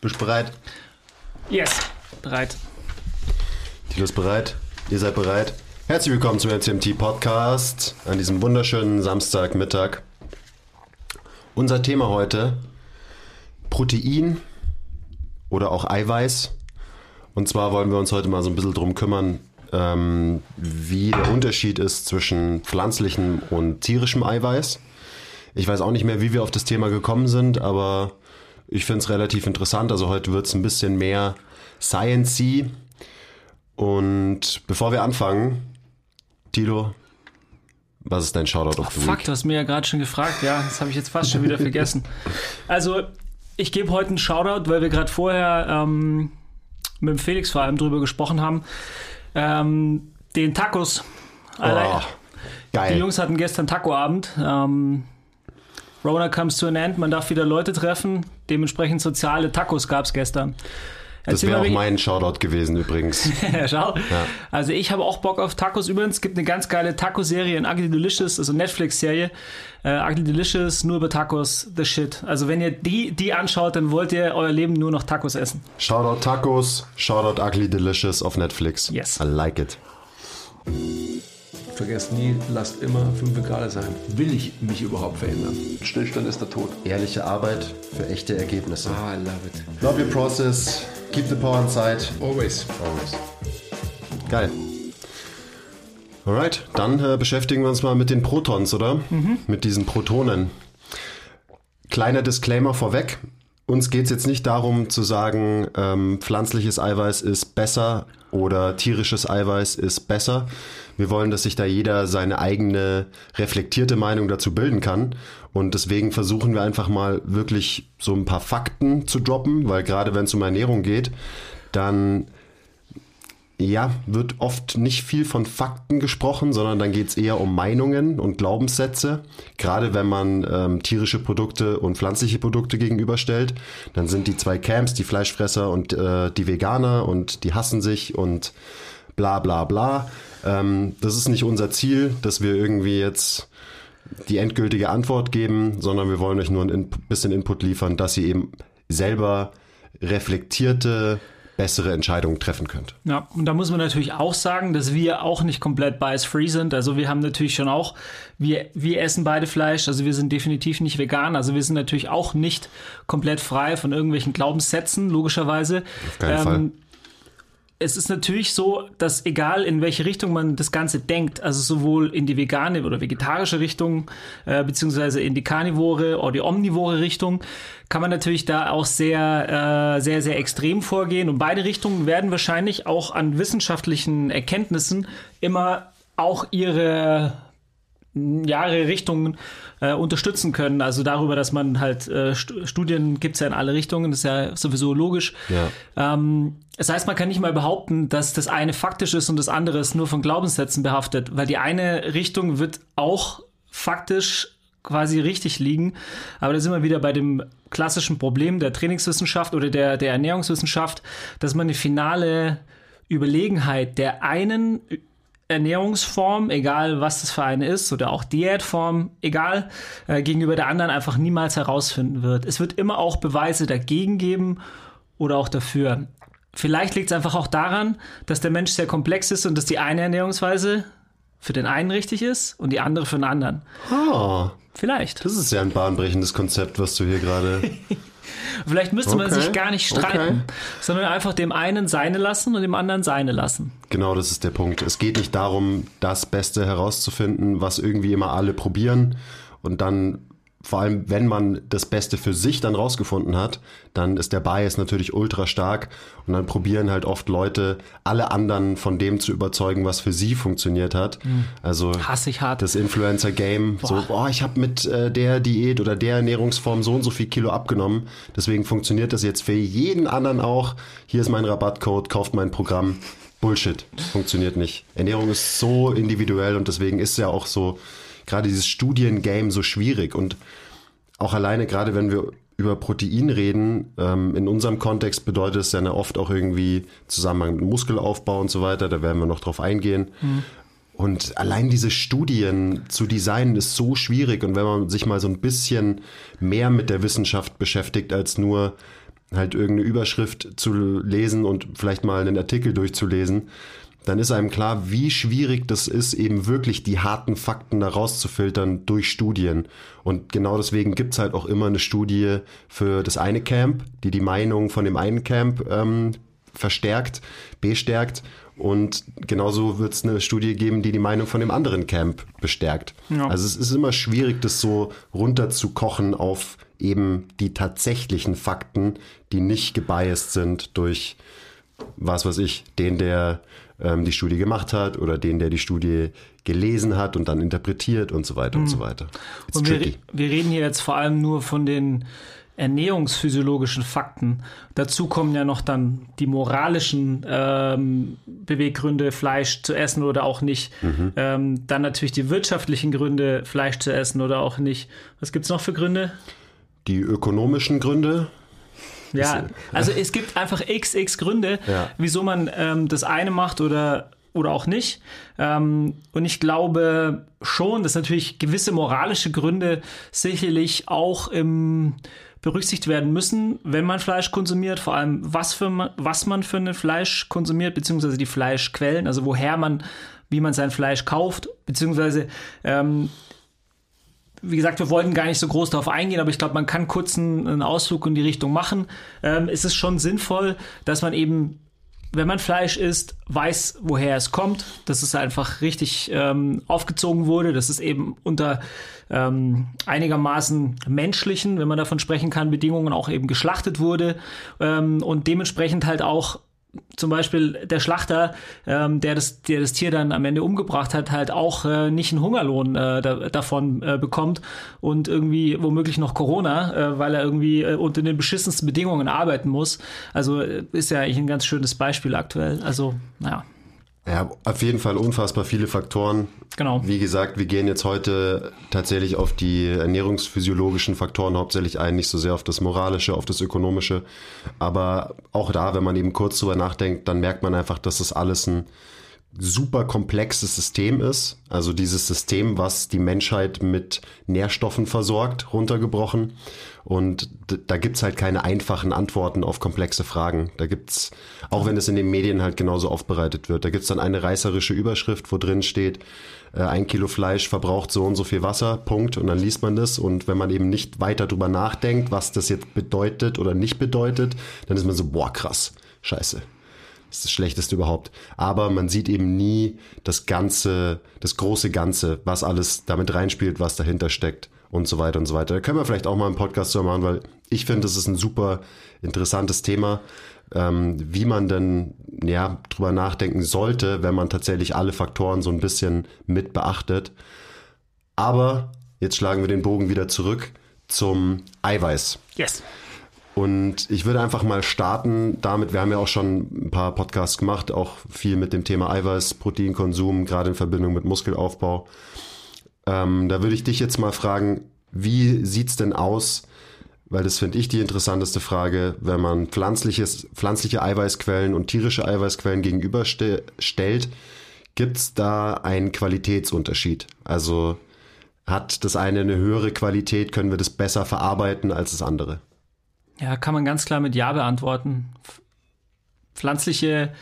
Bist du bereit? Yes, bereit. Tilo ist bereit. Ihr seid bereit. Herzlich willkommen zum MCMT Podcast an diesem wunderschönen Samstagmittag. Unser Thema heute: Protein oder auch Eiweiß. Und zwar wollen wir uns heute mal so ein bisschen drum kümmern, ähm, wie der Unterschied ist zwischen pflanzlichem und tierischem Eiweiß. Ich weiß auch nicht mehr, wie wir auf das Thema gekommen sind, aber ich finde es relativ interessant. Also heute wird es ein bisschen mehr Science-y. Und bevor wir anfangen, Tilo, was ist dein Shoutout of the fuck, du hast mir ja gerade schon gefragt. Ja, das habe ich jetzt fast schon wieder vergessen. Also, ich gebe heute einen Shoutout, weil wir gerade vorher ähm, mit dem Felix vor allem drüber gesprochen haben. Ähm, den Tacos. Oh, Die geil. Jungs hatten gestern Taco-Abend. Ähm, Rona comes to an end. Man darf wieder Leute treffen. Dementsprechend soziale Tacos gab es gestern. Das wäre auch mein Shoutout gewesen übrigens. Ja, schau. Also ich habe auch Bock auf Tacos. Übrigens es gibt eine ganz geile Taco-Serie in Ugly Delicious, also Netflix-Serie. Äh, Ugly Delicious, nur über Tacos, the shit. Also wenn ihr die, die anschaut, dann wollt ihr euer Leben nur noch Tacos essen. Shoutout Tacos, Shoutout Ugly Delicious auf Netflix. Yes. I like it. Vergesst nie, lasst immer 5 Grad sein. Will ich mich überhaupt verändern? Stillstand ist der Tod. Ehrliche Arbeit für echte Ergebnisse. Ah, I love it. Love your process. Keep the power inside. Always. Always. Geil. Alright, dann äh, beschäftigen wir uns mal mit den Protons, oder? Mit diesen Protonen. Kleiner Disclaimer vorweg. Uns geht es jetzt nicht darum zu sagen, ähm, pflanzliches Eiweiß ist besser oder tierisches Eiweiß ist besser. Wir wollen, dass sich da jeder seine eigene reflektierte Meinung dazu bilden kann. Und deswegen versuchen wir einfach mal wirklich so ein paar Fakten zu droppen, weil gerade wenn es um Ernährung geht, dann ja, wird oft nicht viel von Fakten gesprochen, sondern dann geht es eher um Meinungen und Glaubenssätze. Gerade wenn man ähm, tierische Produkte und pflanzliche Produkte gegenüberstellt, dann sind die zwei Camps, die Fleischfresser und äh, die Veganer und die hassen sich und bla bla bla. Ähm, das ist nicht unser Ziel, dass wir irgendwie jetzt die endgültige Antwort geben, sondern wir wollen euch nur ein in bisschen Input liefern, dass ihr eben selber reflektierte, bessere Entscheidungen treffen könnt. Ja, und da muss man natürlich auch sagen, dass wir auch nicht komplett bias-free sind. Also wir haben natürlich schon auch, wir, wir essen beide Fleisch, also wir sind definitiv nicht vegan. Also wir sind natürlich auch nicht komplett frei von irgendwelchen Glaubenssätzen, logischerweise. Auf keinen Fall. Es ist natürlich so, dass egal in welche Richtung man das Ganze denkt, also sowohl in die vegane oder vegetarische Richtung, äh, beziehungsweise in die karnivore oder die omnivore Richtung, kann man natürlich da auch sehr, äh, sehr, sehr extrem vorgehen. Und beide Richtungen werden wahrscheinlich auch an wissenschaftlichen Erkenntnissen immer auch ihre Jahre Richtungen äh, unterstützen können. Also darüber, dass man halt äh, Stu- Studien gibt's ja in alle Richtungen, das ist ja sowieso logisch. Ja. Ähm, das heißt, man kann nicht mal behaupten, dass das eine faktisch ist und das andere ist nur von Glaubenssätzen behaftet, weil die eine Richtung wird auch faktisch quasi richtig liegen. Aber da sind wir wieder bei dem klassischen Problem der Trainingswissenschaft oder der, der Ernährungswissenschaft, dass man eine finale Überlegenheit der einen Ernährungsform, egal was das für eine ist, oder auch Diätform, egal, äh, gegenüber der anderen einfach niemals herausfinden wird. Es wird immer auch Beweise dagegen geben oder auch dafür. Vielleicht liegt es einfach auch daran, dass der Mensch sehr komplex ist und dass die eine Ernährungsweise für den einen richtig ist und die andere für den anderen. Ah, Vielleicht. das ist ja ein bahnbrechendes Konzept, was du hier gerade. Vielleicht müsste man Okay, sich gar nicht streiten, okay. sondern einfach dem einen seine lassen und dem anderen seine lassen. genau, das ist der Punkt. Es geht nicht darum, das Beste herauszufinden, was irgendwie immer alle probieren und dann vor allem, wenn man das Beste für sich dann rausgefunden hat, dann ist der Bias natürlich ultra stark und dann probieren halt oft Leute, alle anderen von dem zu überzeugen, was für sie funktioniert hat. Also ich hart. das Influencer-Game, so, oh, ich habe mit äh, der Diät oder der Ernährungsform so und so viel Kilo abgenommen, deswegen funktioniert das jetzt für jeden anderen auch. Hier ist mein Rabattcode, kauft mein Programm. Bullshit, funktioniert nicht. Ernährung ist so individuell und deswegen ist ja auch so, gerade dieses Studiengame so schwierig und auch alleine, gerade wenn wir über Protein reden, ähm, in unserem Kontext bedeutet es ja oft auch irgendwie Zusammenhang mit Muskelaufbau und so weiter, da werden wir noch drauf eingehen. Und allein diese Studien zu designen ist so schwierig. Und wenn man sich mal so ein bisschen mehr mit der Wissenschaft beschäftigt, als nur halt irgendeine Überschrift zu lesen und vielleicht mal einen Artikel durchzulesen, dann ist einem klar, wie schwierig das ist, eben wirklich die harten Fakten da rauszufiltern durch Studien. Und genau deswegen gibt's halt auch immer eine Studie für das eine Camp, die die Meinung von dem einen Camp ähm, verstärkt, bestärkt. Und genauso wird es eine Studie geben, die die Meinung von dem anderen Camp bestärkt. Ja. Also es ist immer schwierig, das so runterzukochen auf eben die tatsächlichen Fakten, die nicht gebiased sind durch was weiß ich, den, der ähm, die Studie gemacht hat oder den, der die Studie gelesen hat und dann interpretiert und so weiter mhm. und so weiter. It's und wir, wir reden hier jetzt vor allem nur von den ernährungsphysiologischen Fakten. Dazu kommen ja noch dann die moralischen ähm, Beweggründe, Fleisch zu essen oder auch nicht. Mhm. Ähm, dann natürlich die wirtschaftlichen Gründe, Fleisch zu essen oder auch nicht. Was gibt es noch für Gründe? Die ökonomischen Gründe. Ja, also es gibt einfach xx Gründe, ja. wieso man ähm, das eine macht oder oder auch nicht. Ähm, und ich glaube schon, dass natürlich gewisse moralische Gründe sicherlich auch im berücksichtigt werden müssen, wenn man Fleisch konsumiert, vor allem was, für, was man für ein Fleisch konsumiert, beziehungsweise die Fleischquellen, also woher man, wie man sein Fleisch kauft, beziehungsweise ähm, wie gesagt, wir wollten gar nicht so groß darauf eingehen, aber ich glaube, man kann kurz einen, Ausflug in die Richtung machen. Ähm, ist es schon sinnvoll, dass man eben wenn man Fleisch isst, weiß, woher es kommt, dass es einfach richtig ähm, aufgezogen wurde, dass es eben unter ähm, einigermaßen menschlichen, wenn man davon sprechen kann, Bedingungen auch eben geschlachtet wurde ähm, und dementsprechend halt auch zum Beispiel der Schlachter, ähm, der, das, der das Tier dann am Ende umgebracht hat, halt auch äh, nicht einen Hungerlohn äh, da, davon äh, bekommt und irgendwie womöglich noch Corona, äh, weil er irgendwie äh, unter den beschissensten Bedingungen arbeiten muss. Also äh, ist ja eigentlich ein ganz schönes Beispiel aktuell. Also, naja. Ja, auf jeden Fall unfassbar viele Faktoren. Genau. Wie gesagt, wir gehen jetzt heute tatsächlich auf die ernährungsphysiologischen Faktoren hauptsächlich ein, nicht so sehr auf das Moralische, auf das Ökonomische. Aber auch da, wenn man eben kurz drüber nachdenkt, dann merkt man einfach, dass das alles ein super komplexes System ist. Also dieses System, was die Menschheit mit Nährstoffen versorgt, runtergebrochen. Und da gibt's halt keine einfachen Antworten auf komplexe Fragen. Da gibt's, auch wenn es in den Medien halt genauso aufbereitet wird, da gibt's dann eine reißerische Überschrift, wo drin steht, äh, ein Kilo Fleisch verbraucht so und so viel Wasser, Punkt. Und dann liest man das. Und wenn man eben nicht weiter drüber nachdenkt, was das jetzt bedeutet oder nicht bedeutet, dann ist man so, boah, krass, scheiße, das ist das Schlechteste überhaupt. Aber man sieht eben nie das Ganze, das große Ganze, was alles damit reinspielt, was dahinter steckt und so weiter und so weiter. Da können wir vielleicht auch mal einen Podcast zu machen, weil ich finde, das ist ein super interessantes Thema, ähm, wie man denn ja drüber nachdenken sollte, wenn man tatsächlich alle Faktoren so ein bisschen mit beachtet. Aber jetzt schlagen wir den Bogen wieder zurück zum Eiweiß. Yes. Und ich würde einfach mal starten damit, wir haben ja auch schon ein paar Podcasts gemacht, auch viel mit dem Thema Eiweiß, Proteinkonsum, gerade in Verbindung mit Muskelaufbau. Ähm, da würde ich dich jetzt mal fragen, wie sieht's denn aus, weil das finde ich die interessanteste Frage, wenn man pflanzliches, pflanzliche Eiweißquellen und tierische Eiweißquellen gegenüberstellt, gibt's da einen Qualitätsunterschied? Also hat das eine eine höhere Qualität, können wir das besser verarbeiten als das andere? Ja, kann man ganz klar mit Ja beantworten. Pflanzliche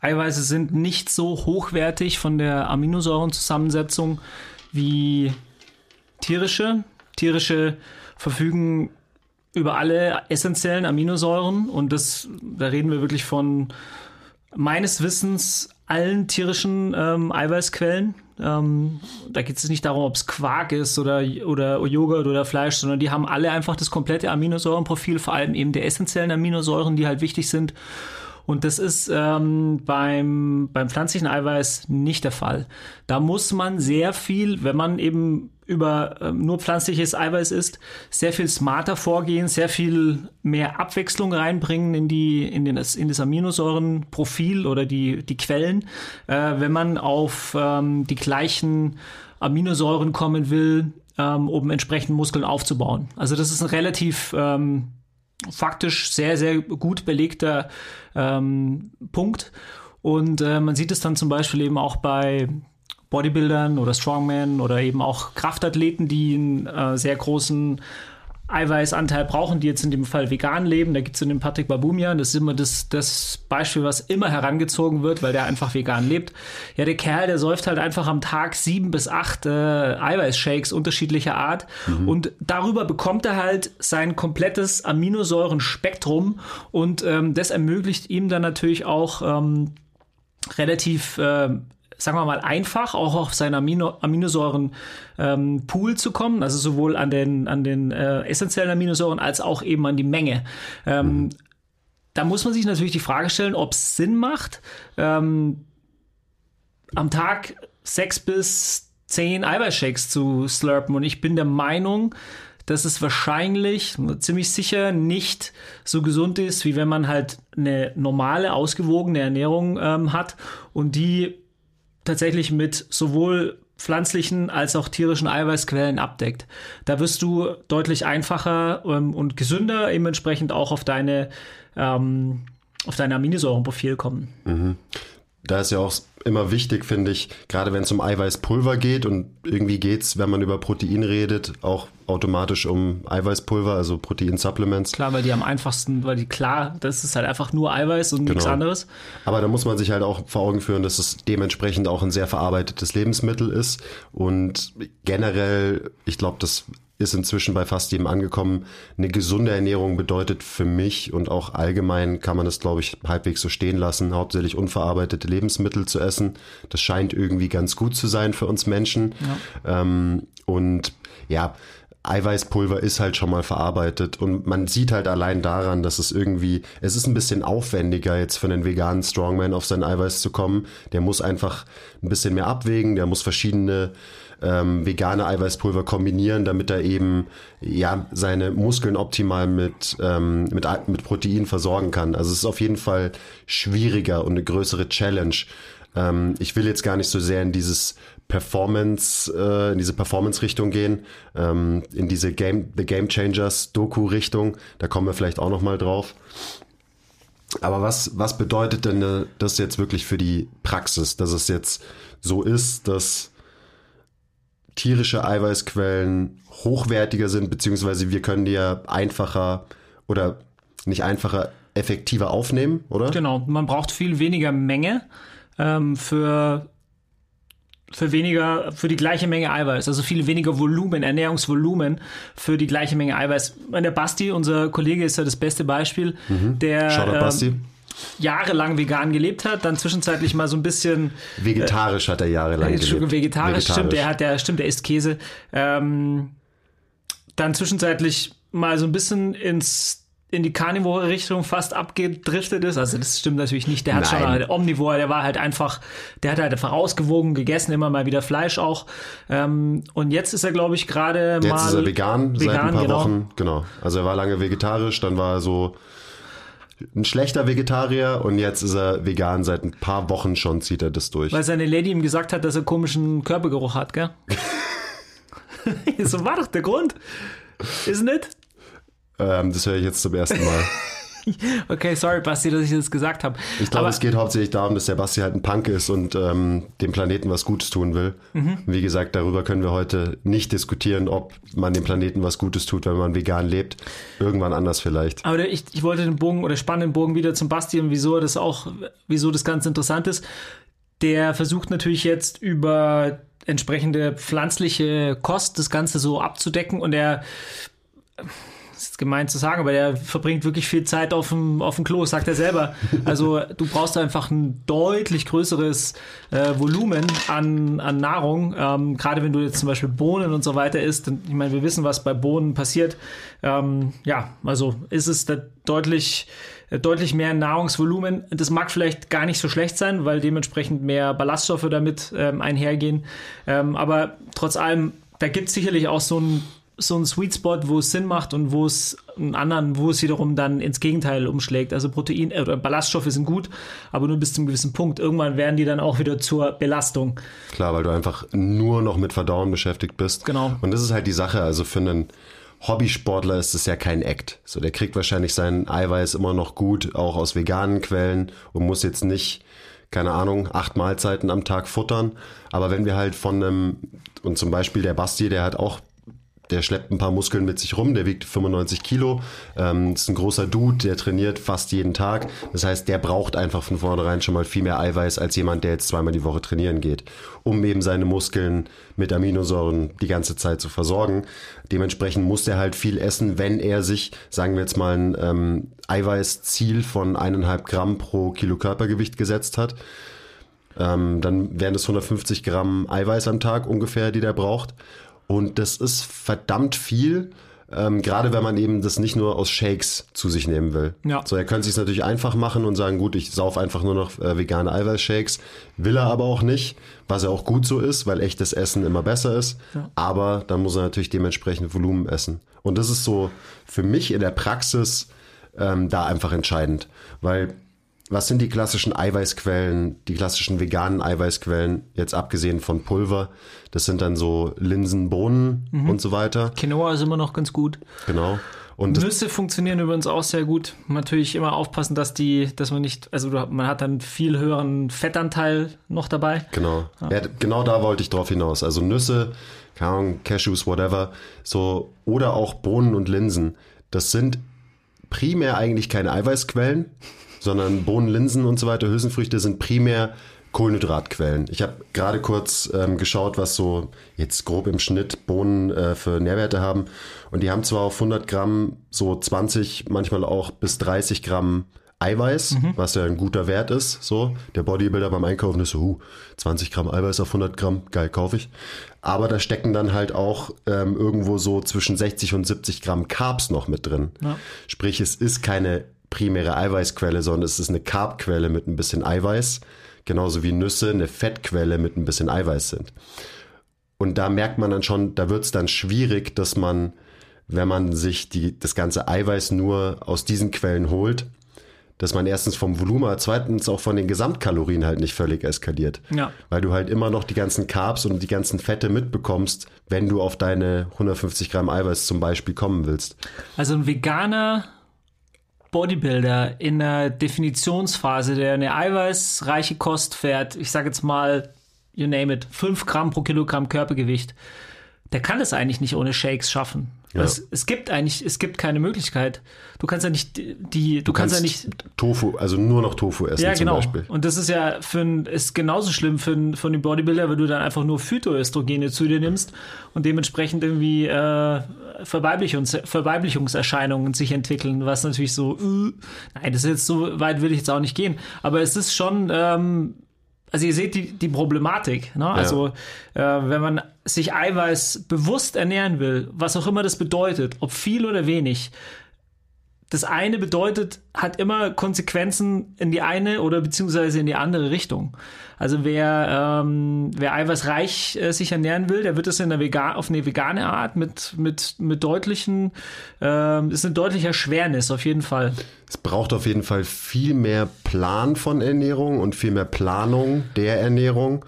Eiweiße sind nicht so hochwertig von der Aminosäurenzusammensetzung wie tierische. Tierische verfügen über alle essentiellen Aminosäuren und das, da reden wir wirklich von meines Wissens allen tierischen ähm, Eiweißquellen. Ähm, da geht es nicht darum, ob es Quark ist oder, oder Joghurt oder Fleisch, sondern die haben alle einfach das komplette Aminosäurenprofil, vor allem eben der essentiellen Aminosäuren, die halt wichtig sind. Und das ist ähm, beim, beim pflanzlichen Eiweiß nicht der Fall. Da muss man sehr viel, wenn man eben über ähm, nur pflanzliches Eiweiß isst, sehr viel smarter vorgehen, sehr viel mehr Abwechslung reinbringen in die in, den, in das Aminosäurenprofil oder die die Quellen, äh, wenn man auf ähm, die gleichen Aminosäuren kommen will, ähm, um entsprechend Muskeln aufzubauen. Also das ist ein relativ ähm, faktisch sehr, sehr gut belegter ähm, Punkt. Und äh, man sieht es dann zum Beispiel eben auch bei Bodybuildern oder Strongmen oder eben auch Kraftathleten, die einen äh, sehr großen Eiweißanteil brauchen, die jetzt in dem Fall vegan leben. Da gibt es in dem Patrick Babumian, das ist immer das, das Beispiel, was immer herangezogen wird, weil der einfach vegan lebt. Ja, der Kerl, der säuft halt einfach am Tag sieben bis acht äh, Eiweißshakes unterschiedlicher Art mhm. und darüber bekommt er halt sein komplettes Aminosäurenspektrum und ähm, das ermöglicht ihm dann natürlich auch ähm, relativ äh, sagen wir mal, einfach auch auf seinen Amino Aminosäuren-Pool ähm, zu kommen, also sowohl an den, an den äh, essentiellen Aminosäuren als auch eben an die Menge. Ähm, mhm. Da muss man sich natürlich die Frage stellen, ob es Sinn macht, ähm, am Tag sechs bis zehn Eiweißshakes zu slurpen. Und ich bin der Meinung, dass es wahrscheinlich ziemlich sicher nicht so gesund ist, wie wenn man halt eine normale, ausgewogene Ernährung ähm, hat und die tatsächlich mit sowohl pflanzlichen als auch tierischen Eiweißquellen abdeckt. Da wirst du deutlich einfacher ähm, und gesünder eben entsprechend auch auf deine ähm, auf dein Aminosäurenprofil kommen. Mhm. Da ist ja auch immer wichtig, finde ich, gerade wenn es um Eiweißpulver geht und irgendwie geht es, wenn man über Protein redet, auch automatisch um Eiweißpulver, also Proteinsupplements. Klar, weil die am einfachsten, weil die klar, das ist halt einfach nur Eiweiß und genau. nichts anderes. Aber da muss man sich halt auch vor Augen führen, dass es dementsprechend auch ein sehr verarbeitetes Lebensmittel ist und generell, ich glaube, das ist inzwischen bei fast jedem angekommen. Eine gesunde Ernährung bedeutet für mich und auch allgemein kann man das, glaube ich, halbwegs so stehen lassen, hauptsächlich unverarbeitete Lebensmittel zu essen. Das scheint irgendwie ganz gut zu sein für uns Menschen. Ja. Ähm, und ja, Eiweißpulver ist halt schon mal verarbeitet und man sieht halt allein daran, dass es irgendwie, es ist ein bisschen aufwendiger jetzt für einen veganen Strongman auf sein Eiweiß zu kommen. Der muss einfach ein bisschen mehr abwägen, der muss verschiedene ähm, vegane Eiweißpulver kombinieren, damit er eben ja seine Muskeln optimal mit, ähm, mit, mit Protein versorgen kann. Also es ist auf jeden Fall schwieriger und eine größere Challenge. Ähm, ich will jetzt gar nicht so sehr in dieses Performance, äh, in diese Performance-Richtung gehen, ähm, in diese Game, The Game Changers Doku-Richtung. Da kommen wir vielleicht auch noch mal drauf. Aber was, was bedeutet denn äh, das jetzt wirklich für die Praxis, dass es jetzt so ist, dass tierische Eiweißquellen hochwertiger sind, beziehungsweise wir können die ja einfacher oder nicht einfacher, effektiver aufnehmen, oder? Genau, man braucht viel weniger Menge ähm, für für weniger, für die gleiche Menge Eiweiß, also viel weniger Volumen, Ernährungsvolumen für die gleiche Menge Eiweiß. Der Basti, unser Kollege, ist ja das beste Beispiel. Mhm. Der, Shoutout ähm, Basti jahrelang vegan gelebt hat, dann zwischenzeitlich mal so ein bisschen vegetarisch äh, hat er jahrelang äh, gelebt. Vegetarisch, vegetarisch, stimmt, der hat, der stimmt, der isst Käse. Ähm, dann zwischenzeitlich mal so ein bisschen ins in die Carnivore-Richtung fast abgedriftet ist. Also das stimmt natürlich nicht. Der hat Nein. schon der Omnivore, der war halt einfach, der hat halt einfach ausgewogen gegessen, immer mal wieder Fleisch auch. Ähm, und jetzt ist er, glaube ich, gerade mal. Jetzt ist er vegan, vegan seit ein paar genau. Wochen. Genau. Also er war lange vegetarisch, dann war er so ein schlechter Vegetarier und jetzt ist er vegan. Seit ein paar Wochen schon zieht er das durch. Weil seine Lady ihm gesagt hat, dass er komischen Körpergeruch hat, gell? so war doch der Grund. Ist nicht? Ähm, das höre ich jetzt zum ersten Mal. okay, sorry, Basti, dass ich das gesagt habe. Ich glaube, es geht hauptsächlich darum, dass der Basti halt ein Punk ist und ähm, dem Planeten was Gutes tun will. Mhm. Wie gesagt, darüber können wir heute nicht diskutieren, ob man dem Planeten was Gutes tut, wenn man vegan lebt. Irgendwann anders vielleicht. Aber ich, ich wollte den Bogen oder spannenden Bogen wieder zum Basti und wieso das auch, wieso das ganz interessant ist. Der versucht natürlich jetzt über entsprechende pflanzliche Kost das Ganze so abzudecken und er ist gemeint zu sagen, aber der verbringt wirklich viel Zeit auf dem, auf dem Klo, sagt er selber. Also du brauchst einfach ein deutlich größeres äh, Volumen an, an Nahrung. Ähm, gerade wenn du jetzt zum Beispiel Bohnen und so weiter isst. Und ich meine, wir wissen, was bei Bohnen passiert. Ähm, ja, also ist es da deutlich, äh, deutlich mehr Nahrungsvolumen. Das mag vielleicht gar nicht so schlecht sein, weil dementsprechend mehr Ballaststoffe damit ähm, einhergehen. Ähm, aber trotz allem, da gibt es sicherlich auch so ein so ein Sweet Spot, wo es Sinn macht und wo es einen anderen, wo es wiederum dann ins Gegenteil umschlägt. Also Protein äh, oder Ballaststoffe sind gut, aber nur bis zu einem gewissen Punkt. Irgendwann werden die dann auch wieder zur Belastung. Klar, weil du einfach nur noch mit Verdauen beschäftigt bist. Genau. Und das ist halt die Sache. Also für einen Hobbysportler ist es ja kein Act. So, der kriegt wahrscheinlich sein Eiweiß immer noch gut, auch aus veganen Quellen und muss jetzt nicht keine Ahnung, acht Mahlzeiten am Tag futtern. Aber wenn wir halt von einem, und zum Beispiel der Basti, der hat auch der schleppt ein paar Muskeln mit sich rum, der wiegt 95 Kilo, ähm, ist ein großer Dude, der trainiert fast jeden Tag. Das heißt, der braucht einfach von vornherein schon mal viel mehr Eiweiß als jemand, der jetzt zweimal die Woche trainieren geht, um eben seine Muskeln mit Aminosäuren die ganze Zeit zu versorgen. Dementsprechend muss der halt viel essen, wenn er sich, sagen wir jetzt mal, ein ähm, Eiweißziel von eineinhalb Gramm pro Kilo Körpergewicht gesetzt hat. Ähm, dann wären es 150 Gramm Eiweiß am Tag ungefähr, die der braucht. Und das ist verdammt viel, ähm, gerade wenn man eben das nicht nur aus Shakes zu sich nehmen will. Ja. So, er könnte sich natürlich einfach machen und sagen, gut, ich sauf einfach nur noch äh, vegane Eiweißshakes. Will er aber auch nicht, was ja auch gut so ist, weil echtes Essen immer besser ist. Ja. Aber dann muss er natürlich dementsprechend Volumen essen. Und das ist so für mich in der Praxis ähm, da einfach entscheidend, weil was sind die klassischen Eiweißquellen, die klassischen veganen Eiweißquellen, jetzt abgesehen von Pulver? Das sind dann so Linsen, Bohnen und so weiter. Quinoa ist immer noch ganz gut. Genau. Und Nüsse funktionieren übrigens auch sehr gut. Natürlich immer aufpassen, dass die, dass man nicht, also man hat dann viel höheren Fettanteil noch dabei. genau. Ja, genau da wollte ich drauf hinaus. Also Nüsse, keine Ahnung, Cashews, whatever, so, oder auch Bohnen und Linsen. Das sind primär eigentlich keine Eiweißquellen, sondern Bohnen, Linsen und so weiter, Hülsenfrüchte sind primär Kohlenhydratquellen. Ich habe gerade kurz ähm, geschaut, was so jetzt grob im Schnitt Bohnen äh, für Nährwerte haben. Und die haben zwar auf 100 Gramm so 20, manchmal auch bis 30 Gramm Eiweiß, was ja ein guter Wert ist. So, der Bodybuilder beim Einkaufen ist so, huh, 20 Gramm Eiweiß auf 100 Gramm, geil, kaufe ich. Aber da stecken dann halt auch ähm, irgendwo so zwischen 60 und 70 Gramm Carbs noch mit drin. Ja. Sprich, es ist keine primäre Eiweißquelle, sondern es ist eine Carbquelle mit ein bisschen Eiweiß. Genauso wie Nüsse eine Fettquelle mit ein bisschen Eiweiß sind. Und da merkt man dann schon, da wird es dann schwierig, dass man, wenn man sich die, das ganze Eiweiß nur aus diesen Quellen holt, dass man erstens vom Volumen, zweitens auch von den Gesamtkalorien halt nicht völlig eskaliert. Ja. Weil du halt immer noch die ganzen Carbs und die ganzen Fette mitbekommst, wenn du auf deine 150 Gramm Eiweiß zum Beispiel kommen willst. Also ein veganer Bodybuilder in der Definitionsphase, der eine eiweißreiche Kost fährt, ich sage jetzt mal, you name it, 5 Gramm pro Kilogramm Körpergewicht, der kann es eigentlich nicht ohne Shakes schaffen. Ja. Es, es gibt eigentlich, es gibt keine Möglichkeit. Du kannst ja nicht die, die du, kannst, ja nicht Tofu, also nur noch Tofu essen ja, zum genau. Beispiel. Und das ist ja für ein, ist genauso schlimm für, einen- für den Bodybuilder, wenn du dann einfach nur Phytoöstrogene zu dir nimmst und dementsprechend irgendwie äh, Verweiblichungs Verweiblichungserscheinungen sich entwickeln, was natürlich so, äh, nein, das ist jetzt so weit will ich jetzt auch nicht gehen. Aber es ist schon, ähm, also ihr seht die, die Problematik. Ne? Also äh, wenn man sich Eiweiß bewusst ernähren will, was auch immer das bedeutet, ob viel oder wenig, das eine bedeutet, hat immer Konsequenzen in die eine oder beziehungsweise in die andere Richtung. Also wer, ähm, wer eiweißreich äh, sich ernähren will, der wird es in der Vega auf eine vegane Art mit, mit, mit deutlichen, ähm, ist eine deutliche Erschwernis auf jeden Fall. Es braucht auf jeden Fall viel mehr Plan von Ernährung und viel mehr Planung der Ernährung.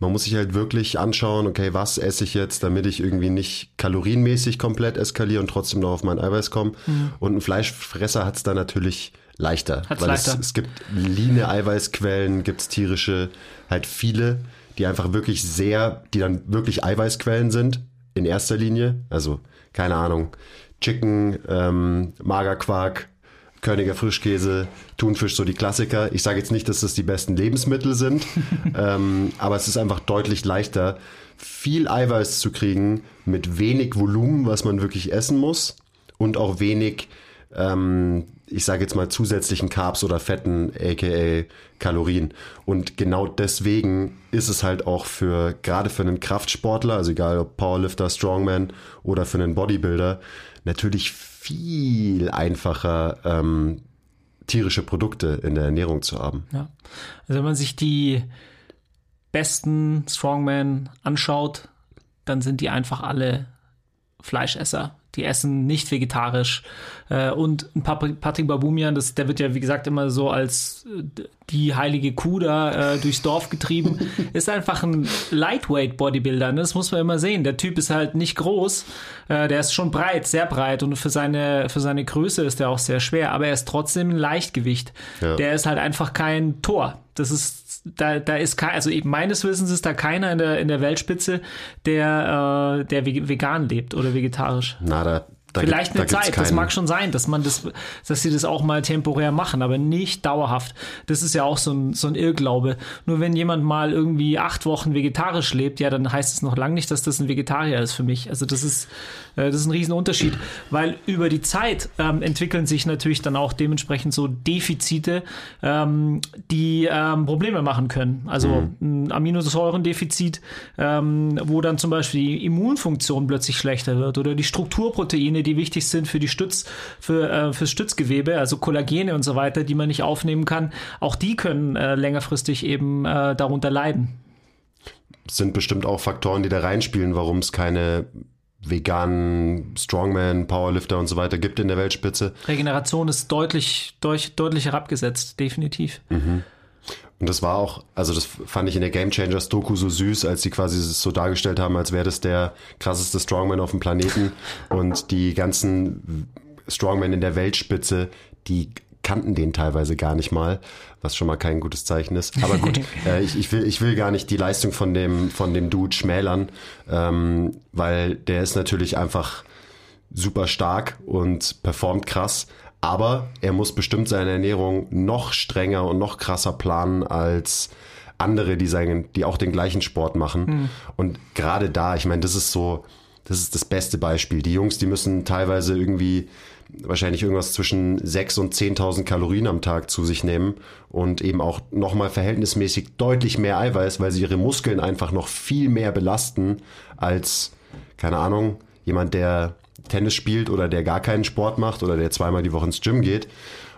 Man muss sich halt wirklich anschauen, okay, was esse ich jetzt, damit ich irgendwie nicht kalorienmäßig komplett eskaliere und trotzdem noch auf mein Eiweiß komme. Und ein Fleischfresser hat es da natürlich leichter. Mhm. Hat's weil leichter. Es, es gibt line Eiweißquellen, gibt es tierische, halt viele, die einfach wirklich sehr, die dann wirklich Eiweißquellen sind, in erster Linie. Also, keine Ahnung, Chicken, ähm, Magerquark, Körniger Frischkäse, Thunfisch, so die Klassiker. Ich sage jetzt nicht, dass das die besten Lebensmittel sind, ähm, aber es ist einfach deutlich leichter, viel Eiweiß zu kriegen mit wenig Volumen, was man wirklich essen muss und auch wenig, ähm, ich sage jetzt mal zusätzlichen Carbs oder Fetten, aka Kalorien. Und genau deswegen ist es halt auch für gerade für einen Kraftsportler, also egal ob Powerlifter, Strongman oder für einen Bodybuilder, natürlich viel einfacher ähm, tierische Produkte in der Ernährung zu haben. Ja. Also wenn man sich die besten Strongmen anschaut, dann sind die einfach alle Fleischesser. Die essen nicht vegetarisch. Äh, und ein Pat- Patrick Babumian, das, der wird ja, wie gesagt, immer so als äh, die heilige Kuh da äh, durchs Dorf getrieben. ist einfach ein Lightweight-Bodybuilder. Ne? Das muss man immer sehen. Der Typ ist halt nicht groß. Äh, der ist schon breit, sehr breit. Und für seine, für seine Größe ist der auch sehr schwer. Aber er ist trotzdem ein Leichtgewicht. Ja. Der ist halt einfach kein Tor. Das ist, da, da ist kein, also eben meines Wissens ist da keiner in der, in der Weltspitze, der, äh, der vegan lebt oder vegetarisch. Na, da, da Vielleicht gibt, eine Zeit, das mag schon sein, dass man das, dass sie das auch mal temporär machen, aber nicht dauerhaft. Das ist ja auch so ein, so ein Irrglaube. Nur wenn jemand mal irgendwie acht Wochen vegetarisch lebt, ja, dann heißt es noch lange nicht, dass das ein Vegetarier ist für mich. Also das ist, das ist ein Riesenunterschied, weil über die Zeit ähm, entwickeln sich natürlich dann auch dementsprechend so Defizite, ähm, die ähm, Probleme machen können. Also mhm. ein Aminosäurendefizit, ähm, wo dann zum Beispiel die Immunfunktion plötzlich schlechter wird oder die Strukturproteine, die wichtig sind für die Stütz, für, äh, fürs Stützgewebe, also Kollagene und so weiter, die man nicht aufnehmen kann, auch die können äh, längerfristig eben äh, darunter leiden. Sind bestimmt auch Faktoren, die da reinspielen, warum es keine veganen Strongman, Powerlifter und so weiter gibt in der Weltspitze. Regeneration ist deutlich, deutlich, deutlich herabgesetzt, definitiv. Mhm. Und das war auch, also das fand ich in der Game Changers Doku so süß, als sie quasi es so dargestellt haben, als wäre das der krasseste Strongman auf dem Planeten. Und die ganzen Strongmen in der Weltspitze, die kannten den teilweise gar nicht mal, was schon mal kein gutes Zeichen ist. Aber gut, äh, ich, ich, will, ich will gar nicht die Leistung von dem, von dem Dude schmälern, ähm, weil der ist natürlich einfach super stark und performt krass. Aber er muss bestimmt seine Ernährung noch strenger und noch krasser planen als andere, die, sagen, die auch den gleichen Sport machen. Mhm. Und gerade da, ich meine, das ist so, das ist das beste Beispiel. Die Jungs, die müssen teilweise irgendwie wahrscheinlich irgendwas zwischen 6.000 und 10.000 Kalorien am Tag zu sich nehmen und eben auch nochmal verhältnismäßig deutlich mehr Eiweiß, weil sie ihre Muskeln einfach noch viel mehr belasten als, keine Ahnung, jemand, der Tennis spielt oder der gar keinen Sport macht oder der zweimal die Woche ins Gym geht.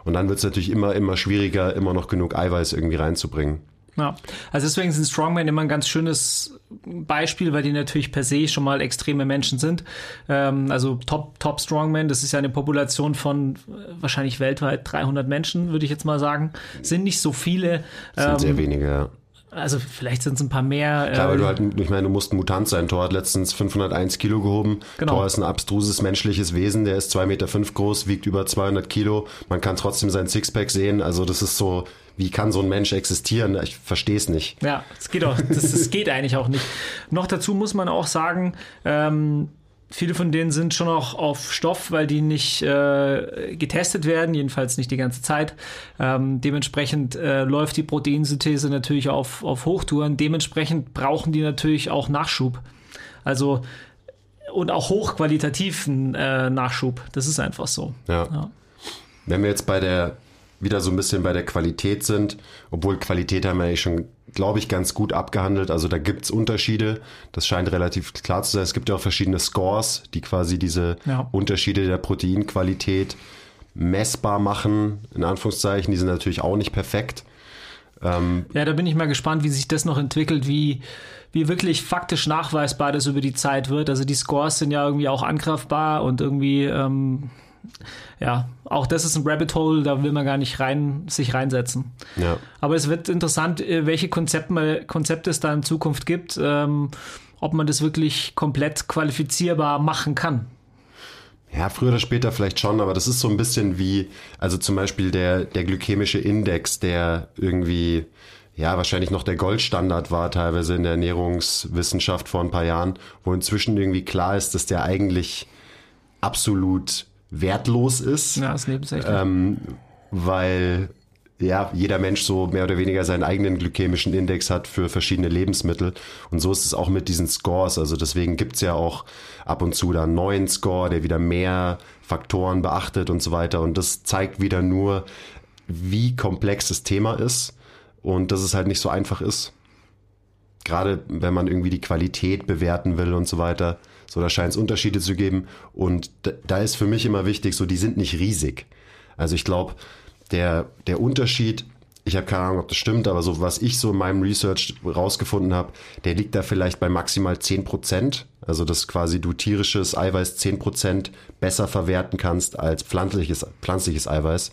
Und dann wird es natürlich immer, immer schwieriger, immer noch genug Eiweiß irgendwie reinzubringen. Ja, also deswegen sind Strongmen immer ein ganz schönes Beispiel, weil die natürlich per se schon mal extreme Menschen sind. Ähm, also Top, Top Strongmen, das ist ja eine Population von äh, wahrscheinlich weltweit 300 Menschen, würde ich jetzt mal sagen. Sind nicht so viele. Das sind ähm, sehr wenige, ja. Also vielleicht sind es ein paar mehr. Klar, weil du halt, ich meine, du musst ein Mutant sein. Thor hat letztens 501 Kilo gehoben. Genau. Thor ist ein abstruses menschliches Wesen. Der ist 2,5 Meter fünf groß, wiegt über 200 Kilo. Man kann trotzdem sein Sixpack sehen. Also das ist so, wie kann so ein Mensch existieren? Ich verstehe es nicht. Ja, es geht auch, das, das geht eigentlich auch nicht. Noch dazu muss man auch sagen, ähm, Viele von denen sind schon auch auf Stoff, weil die nicht äh, getestet werden, jedenfalls nicht die ganze Zeit. Ähm, dementsprechend äh, läuft die Proteinsynthese natürlich auf, auf Hochtouren. Dementsprechend brauchen die natürlich auch Nachschub. Also und auch hochqualitativen äh, Nachschub. Das ist einfach so. Ja. ja. Wenn wir jetzt bei der wieder so ein bisschen bei der Qualität sind, obwohl Qualität haben wir ja schon, glaube ich, ganz gut abgehandelt. Also da gibt's Unterschiede. Das scheint relativ klar zu sein. Es gibt ja auch verschiedene Scores, die quasi diese ja. Unterschiede der Proteinqualität messbar machen, in Anführungszeichen. Die sind natürlich auch nicht perfekt. Ähm, ja, da bin ich mal gespannt, wie sich das noch entwickelt, wie, wie wirklich faktisch nachweisbar das über die Zeit wird. Also die Scores sind ja irgendwie auch angreifbar und irgendwie ähm, ja, auch das ist ein Rabbit Hole, da will man gar nicht rein, sich reinsetzen. Ja. Aber es wird interessant, äh, welche Konzepte, Konzepte es da in Zukunft gibt, ähm, ob man das wirklich komplett qualifizierbar machen kann. Ja, früher oder später vielleicht schon, aber das ist so ein bisschen wie, also zum Beispiel der, der glykämische Index, der irgendwie, ja, wahrscheinlich noch der Goldstandard war, teilweise in der Ernährungswissenschaft vor ein paar Jahren, wo inzwischen irgendwie klar ist, dass der eigentlich absolut wertlos ist. Ja, ist nebensächlich. Ähm, weil ja, jeder Mensch so mehr oder weniger seinen eigenen glykämischen Index hat für verschiedene Lebensmittel. Und so ist es auch mit diesen Scores. Also deswegen gibt's ja auch ab und zu da einen neuen Score, der wieder mehr Faktoren beachtet und so weiter. Und das zeigt wieder nur, wie komplex das Thema ist und dass es halt nicht so einfach ist. Gerade wenn man irgendwie die Qualität bewerten will und so weiter. So, da scheint es Unterschiede zu geben. Und da ist für mich immer wichtig, so, die sind nicht riesig. Also ich glaube, der, der Unterschied, ich habe keine Ahnung, ob das stimmt, aber so was ich so in meinem Research rausgefunden habe, der liegt da vielleicht bei maximal 10 Prozent. Also dass quasi du tierisches Eiweiß 10 Prozent besser verwerten kannst als pflanzliches, pflanzliches Eiweiß.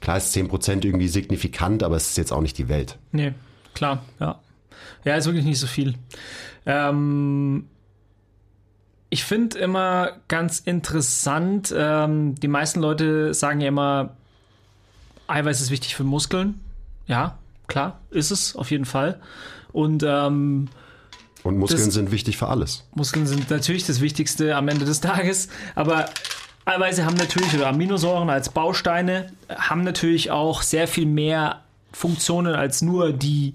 Klar ist 10 Prozent irgendwie signifikant, aber es ist jetzt auch nicht die Welt. Nee, klar, ja. Ja, ist wirklich nicht so viel. Ähm, ich finde immer ganz interessant, ähm, die meisten Leute sagen ja immer, Eiweiß ist wichtig für Muskeln. Ja, klar, ist es auf jeden Fall. Und ähm, Und Muskeln Das- sind wichtig für alles. Muskeln sind natürlich das Wichtigste am Ende des Tages, aber Eiweiße haben natürlich, oder Aminosäuren als Bausteine, haben natürlich auch sehr viel mehr Funktionen als nur die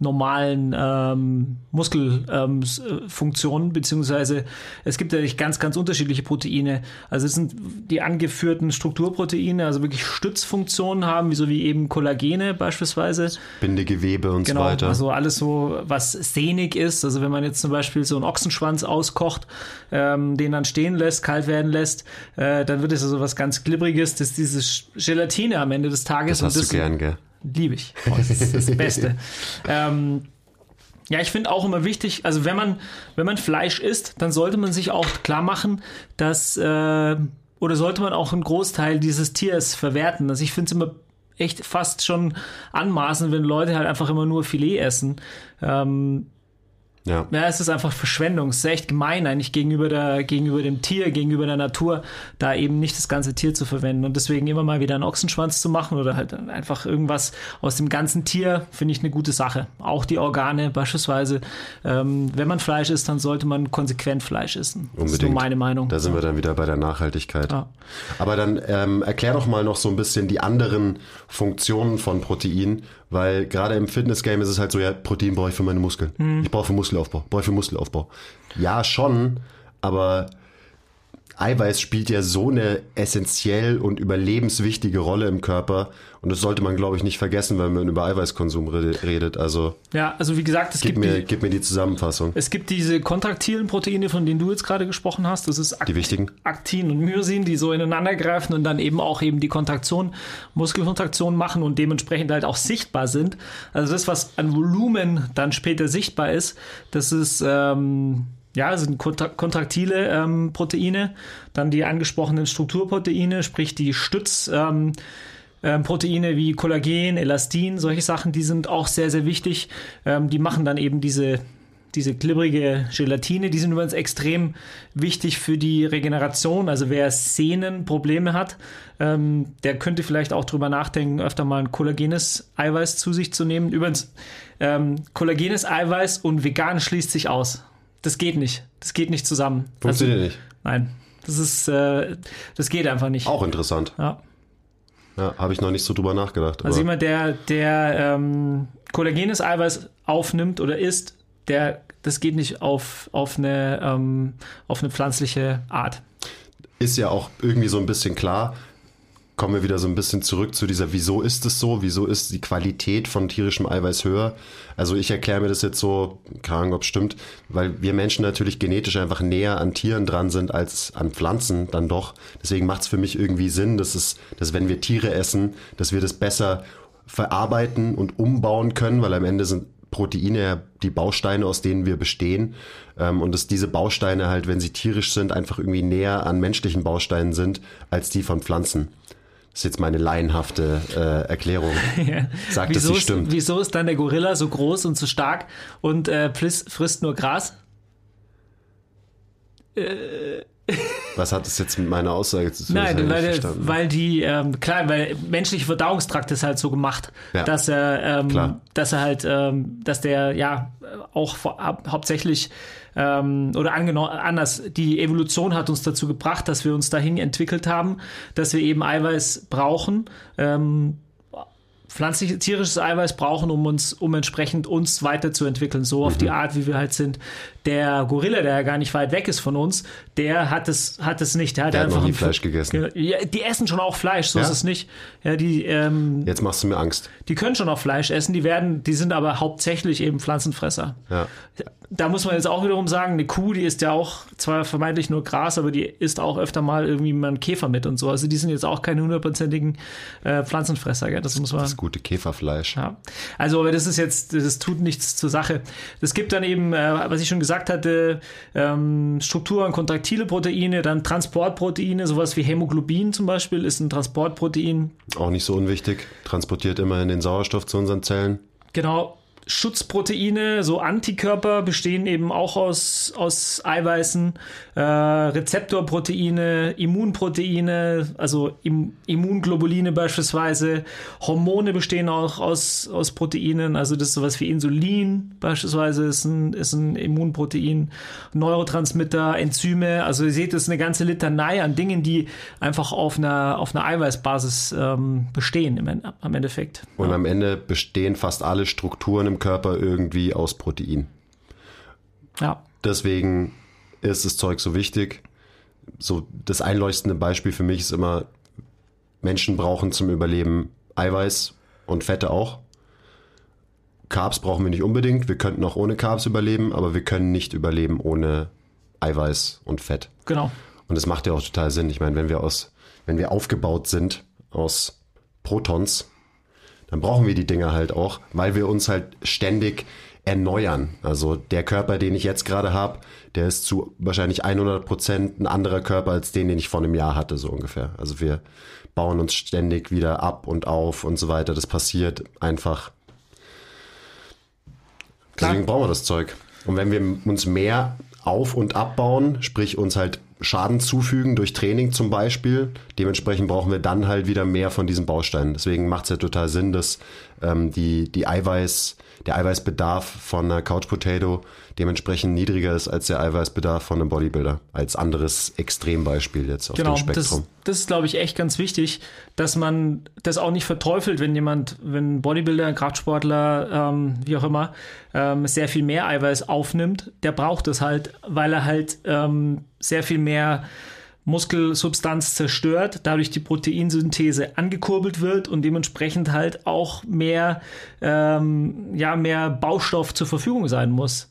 normalen ähm, Muskelfunktionen, ähm, äh, beziehungsweise es gibt ja ganz, ganz unterschiedliche Proteine. Also es sind die angeführten Strukturproteine, also wirklich Stützfunktionen haben, wie so wie eben Kollagene beispielsweise. Bindegewebe und Genau, so weiter. also alles so, was sehnig ist. Also wenn man jetzt zum Beispiel so einen Ochsenschwanz auskocht, ähm, den dann stehen lässt, kalt werden lässt, äh, dann wird es also was ganz Glibbriges. Das ist dieses Gelatine am Ende des Tages. das hast und du gern, gell? Liebe ich. Oh, das ist das Beste. ähm, ja, ich finde auch immer wichtig, also wenn man, wenn man Fleisch isst, dann sollte man sich auch klar machen, dass, äh, oder sollte man auch einen Großteil dieses Tiers verwerten. Also ich finde es immer echt fast schon anmaßend, wenn Leute halt einfach immer nur Filet essen. Ähm, Ja. ja, es ist einfach Verschwendung. Es ist echt gemein eigentlich gegenüber, der, gegenüber dem Tier, gegenüber der Natur, da eben nicht das ganze Tier zu verwenden. Und deswegen immer mal wieder einen Ochsenschwanz zu machen oder halt einfach irgendwas aus dem ganzen Tier, finde ich eine gute Sache. Auch die Organe beispielsweise. Ähm, wenn man Fleisch isst, dann sollte man konsequent Fleisch essen. Das ist Unbedingt. nur meine Meinung. Da sind wir dann wieder bei der Nachhaltigkeit. Ja. Aber dann ähm, erklär doch mal noch so ein bisschen die anderen Funktionen von Protein, weil gerade im Fitness-Game ist es halt so, ja, Protein brauche ich für meine Muskeln. Hm. Ich brauche für Muskelaufbau, brauche ich für Muskelaufbau. Ja, schon, aber Eiweiß spielt ja so eine essentiell und überlebenswichtige Rolle im Körper und das sollte man, glaube ich, nicht vergessen, wenn man über Eiweißkonsum rede- redet. Also ja, also wie gesagt, es gib gibt, mir, die, gib mir die Zusammenfassung. es gibt diese kontraktilen Proteine, von denen du jetzt gerade gesprochen hast. Das ist Akt Die wichtigen. Aktin und Myosin, die so ineinander greifen und dann eben auch eben die Kontraktion, Muskelkontraktion machen und dementsprechend halt auch sichtbar sind. Also das, was an Volumen dann später sichtbar ist, das ist ähm, ja, das sind kontra kontraktile ähm, Proteine, dann die angesprochenen Strukturproteine, sprich die Stütz ähm, ähm, wie Kollagen, Elastin, solche Sachen, die sind auch sehr, sehr wichtig. Ähm, die machen dann eben diese, diese glibbrige Gelatine. Die sind übrigens extrem wichtig für die Regeneration. Also wer Sehnenprobleme hat, ähm, der könnte vielleicht auch drüber nachdenken, öfter mal ein kollagenes Eiweiß zu sich zu nehmen. Übrigens, ähm, kollagenes Eiweiß und vegan schließt sich aus. Das geht nicht. Das geht nicht zusammen. Funktioniert also, nicht. Nein. Das ist, äh, das geht einfach nicht. Auch interessant. Ja. Ja, habe ich noch nicht so drüber nachgedacht. Also aber- jemand, der, der ähm, kollagenes Eiweiß aufnimmt oder isst, der, das geht nicht auf, auf, eine, ähm, auf eine pflanzliche Art. ist ja auch irgendwie so ein bisschen klar. Kommen wir wieder so ein bisschen zurück zu dieser, wieso ist es so? Wieso ist die Qualität von tierischem Eiweiß höher? Also ich erkläre mir das jetzt so, keine Ahnung, ob stimmt, weil wir Menschen natürlich genetisch einfach näher an Tieren dran sind als an Pflanzen dann doch. Deswegen macht es für mich irgendwie Sinn, dass es, dass wenn wir Tiere essen, dass wir das besser verarbeiten und umbauen können, weil am Ende sind Proteine ja die Bausteine, aus denen wir bestehen. Ähm, und dass diese Bausteine halt, wenn sie tierisch sind, einfach irgendwie näher an menschlichen Bausteinen sind, als die von Pflanzen. Das ist jetzt meine laienhafte äh, Erklärung. Sagt, dass wieso, sie ist, stimmt. wieso ist dann der Gorilla so groß und so stark und äh, frisst, nur Gras? Was hat das jetzt mit meiner Aussage zu tun? Nein, weil, weil die, ähm, klar, weil menschliche Verdauungstrakt ist halt so gemacht, Ja. dass er, ähm, dass er halt, ähm, dass der ja auch vor, hau- hauptsächlich ähm, oder angenommen anders, die Evolution hat uns dazu gebracht, dass wir uns dahin entwickelt haben, dass wir eben Eiweiß brauchen. Ähm, pflanzliches, tierisches Eiweiß brauchen, um uns, um entsprechend uns weiterzuentwickeln, so auf Mhm. die Art, wie wir halt sind. Der Gorilla, der ja gar nicht weit weg ist von uns, der hat es, hat es nicht. Der hat Der hat einfach noch nie Fleisch gegessen. Ja, die essen schon auch Fleisch, so Ja? ist es nicht. Ja, die, ähm, Jetzt machst du mir Angst. die können schon auch Fleisch essen, die werden, die sind aber hauptsächlich eben Pflanzenfresser. Ja. Da muss man jetzt auch wiederum sagen, eine Kuh, die isst ja auch zwar vermeintlich nur Gras, aber die isst auch öfter mal irgendwie mal einen Käfer mit und so. Also die sind jetzt auch keine hundertprozentigen äh, Pflanzenfresser, gell? Das muss man. Das gute Käferfleisch. Ja. Also, aber das ist jetzt, das tut nichts zur Sache. Es gibt dann eben, äh, was ich schon gesagt hatte, ähm, Strukturen, kontraktile Proteine, dann Transportproteine, sowas wie Hämoglobin zum Beispiel ist ein Transportprotein. Auch nicht so unwichtig. Transportiert immerhin den Sauerstoff zu unseren Zellen. Genau, Schutzproteine, so Antikörper bestehen eben auch aus, aus Eiweißen, äh, Rezeptorproteine, Immunproteine, also Im Immunglobuline beispielsweise, Hormone bestehen auch aus, aus Proteinen, also das ist sowas wie Insulin beispielsweise ist ein, ist ein Immunprotein, Neurotransmitter, Enzyme, also ihr seht, das ist eine ganze Litanei an Dingen, die einfach auf einer, auf einer Eiweißbasis ähm, bestehen im, am Endeffekt. Und ja. am Ende bestehen fast alle Strukturen im Körper irgendwie aus Protein. Ja. Deswegen ist das Zeug so wichtig. So das einleuchtende Beispiel für mich ist immer, Menschen brauchen zum Überleben Eiweiß und Fette auch. Carbs brauchen wir nicht unbedingt. Wir könnten auch ohne Carbs überleben, aber wir können nicht überleben ohne Eiweiß und Fett. Genau. Und das macht ja auch total Sinn. Ich meine, wenn wir aus, wenn wir aufgebaut sind aus Protons, dann brauchen wir die Dinger halt auch, weil wir uns halt ständig erneuern. Also der Körper, den ich jetzt gerade habe, der ist zu wahrscheinlich 100 Prozent ein anderer Körper als den, den ich vor einem Jahr hatte, so ungefähr. Also wir bauen uns ständig wieder ab und auf und so weiter. Das passiert einfach. Deswegen brauchen wir das Zeug. Und wenn wir uns mehr auf- und abbauen, sprich uns halt Schaden zufügen durch Training zum Beispiel. Dementsprechend brauchen wir dann halt wieder mehr von diesen Bausteinen. Deswegen macht es ja total Sinn, dass ähm, die, die Eiweiß, der Eiweißbedarf von einer Couch Potato dementsprechend niedriger ist als der Eiweißbedarf von einem Bodybuilder. Als anderes Extrembeispiel jetzt auf genau, dem Spektrum. Das, das ist, glaube ich, echt ganz wichtig, dass man das auch nicht verteufelt, wenn jemand, wenn ein Bodybuilder, ein Kraftsportler, ähm, wie auch immer, ähm, sehr viel mehr Eiweiß aufnimmt. Der braucht das halt, weil er halt ähm, sehr viel mehr Muskelsubstanz zerstört, dadurch die Proteinsynthese angekurbelt wird und dementsprechend halt auch mehr, ähm, ja, mehr Baustoff zur Verfügung sein muss.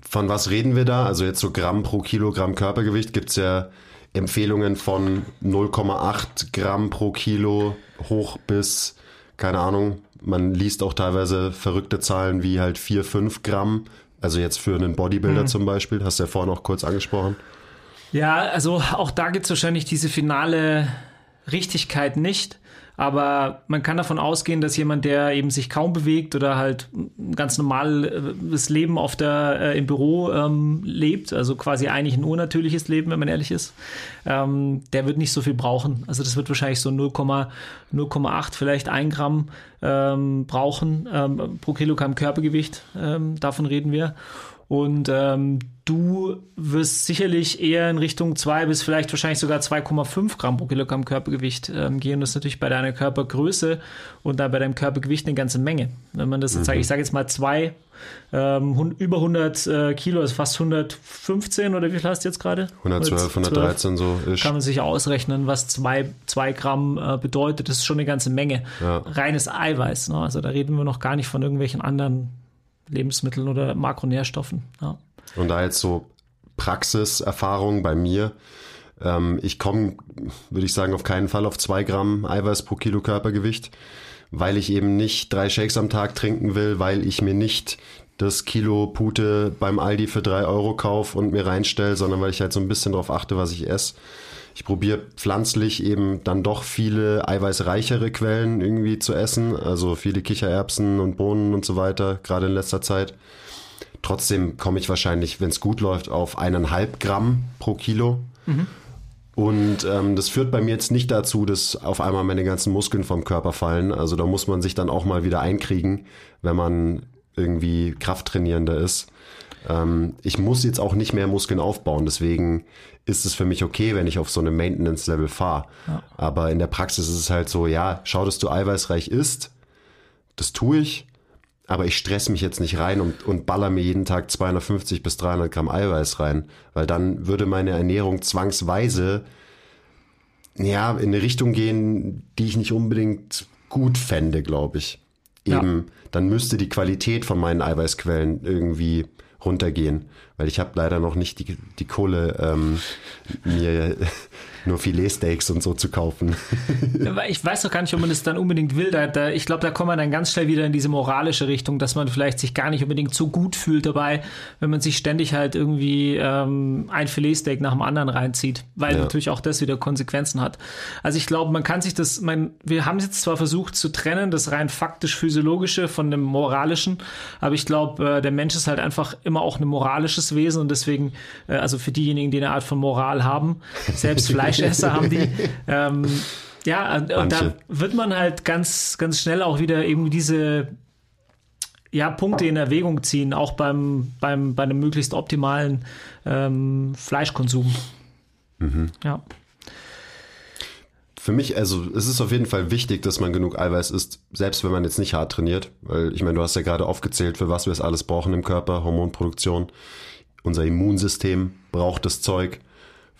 Von was reden wir da? Also jetzt so Gramm pro Kilogramm Körpergewicht gibt es ja Empfehlungen von 0,8 Gramm pro Kilo hoch bis, keine Ahnung, man liest auch teilweise verrückte Zahlen wie halt 4, 5 Gramm. Also jetzt für einen Bodybuilder mhm. zum Beispiel, hast du ja vorhin auch kurz angesprochen. Ja, also auch da gibt es wahrscheinlich diese finale Richtigkeit nicht. Aber man kann davon ausgehen, dass jemand, der eben sich kaum bewegt oder halt ein ganz normales Leben auf der, äh, im Büro ähm, lebt, also quasi eigentlich ein unnatürliches Leben, wenn man ehrlich ist, ähm, der wird nicht so viel brauchen. Also das wird wahrscheinlich so 0,8, vielleicht ein Gramm ähm, brauchen ähm, pro Kilogramm Körpergewicht. Ähm, davon reden wir. Und ähm, du wirst sicherlich eher in Richtung 2 bis vielleicht wahrscheinlich sogar 2,5 Gramm pro Kilogramm Körpergewicht ähm, gehen. Das ist natürlich bei deiner Körpergröße und da bei deinem Körpergewicht eine ganze Menge. Wenn man das jetzt mhm. sagt, ich sage jetzt mal zwei, ähm, über 100 äh, Kilo, also fast 115 oder wie viel hast du jetzt gerade? 112, 113 so ist. Kann man sich ausrechnen, was 2 Gramm äh, bedeutet. Das ist schon eine ganze Menge. Ja. Reines Eiweiß. Ne? Also da reden wir noch gar nicht von irgendwelchen anderen Lebensmitteln oder Makronährstoffen. Ja. Und da jetzt so Praxiserfahrung bei mir. Ähm, ich komme, würde ich sagen, auf keinen Fall auf zwei Gramm Eiweiß pro Kilo Körpergewicht, weil ich eben nicht drei Shakes am Tag trinken will, weil ich mir nicht das Kilo Pute beim Aldi für drei Euro kaufe und mir reinstelle, sondern weil ich halt so ein bisschen darauf achte, was ich esse. Ich probiere pflanzlich eben dann doch viele eiweißreichere Quellen irgendwie zu essen, also viele Kichererbsen und Bohnen und so weiter, gerade in letzter Zeit. Trotzdem komme ich wahrscheinlich, wenn es gut läuft, auf eineinhalb Gramm pro Kilo. Mhm. Und ähm, das führt bei mir jetzt nicht dazu, dass auf einmal meine ganzen Muskeln vom Körper fallen. Also da muss man sich dann auch mal wieder einkriegen, wenn man irgendwie Krafttrainierender ist. Ähm, ich muss jetzt auch nicht mehr Muskeln aufbauen, deswegen ist es für mich okay, wenn ich auf so einem Maintenance-Level fahre. Ja. Aber in der Praxis ist es halt so, ja, schau, dass du eiweißreich isst. Das tue ich. Aber ich stress mich jetzt nicht rein und, und baller mir jeden Tag 250 bis 300 Gramm Eiweiß rein, weil dann würde meine Ernährung zwangsweise ja in eine Richtung gehen, die ich nicht unbedingt gut fände, glaube ich. Eben, ja. dann müsste die Qualität von meinen Eiweißquellen irgendwie runtergehen, weil ich habe leider noch nicht die, die Kohle, ähm, mir nur Filetsteaks und so zu kaufen. ich weiß doch gar nicht, ob man das dann unbedingt will. Da, da, ich glaube, da kommt man dann ganz schnell wieder in diese moralische Richtung, dass man vielleicht sich gar nicht unbedingt so gut fühlt dabei, wenn man sich ständig halt irgendwie ähm, ein Filetsteak nach dem anderen reinzieht, weil ja. natürlich auch das wieder Konsequenzen hat. Also ich glaube, man kann sich das, mein, wir haben jetzt zwar versucht zu trennen, das rein faktisch physiologische von dem moralischen, aber ich glaube, äh, der Mensch ist halt einfach immer auch ein moralisches Wesen und deswegen, äh, also für diejenigen, die eine Art von Moral haben, selbst Fleisch Fleischesser haben die. Ähm, ja, und Manche. da wird man halt ganz, ganz schnell auch wieder eben diese ja, Punkte in Erwägung ziehen, auch beim, beim, bei einem möglichst optimalen ähm, Fleischkonsum. Mhm. Ja. Für mich, also es ist auf jeden Fall wichtig, dass man genug Eiweiß isst, selbst wenn man jetzt nicht hart trainiert. Weil ich meine, du hast ja gerade aufgezählt, für was wir es alles brauchen im Körper, Hormonproduktion. Unser Immunsystem braucht das Zeug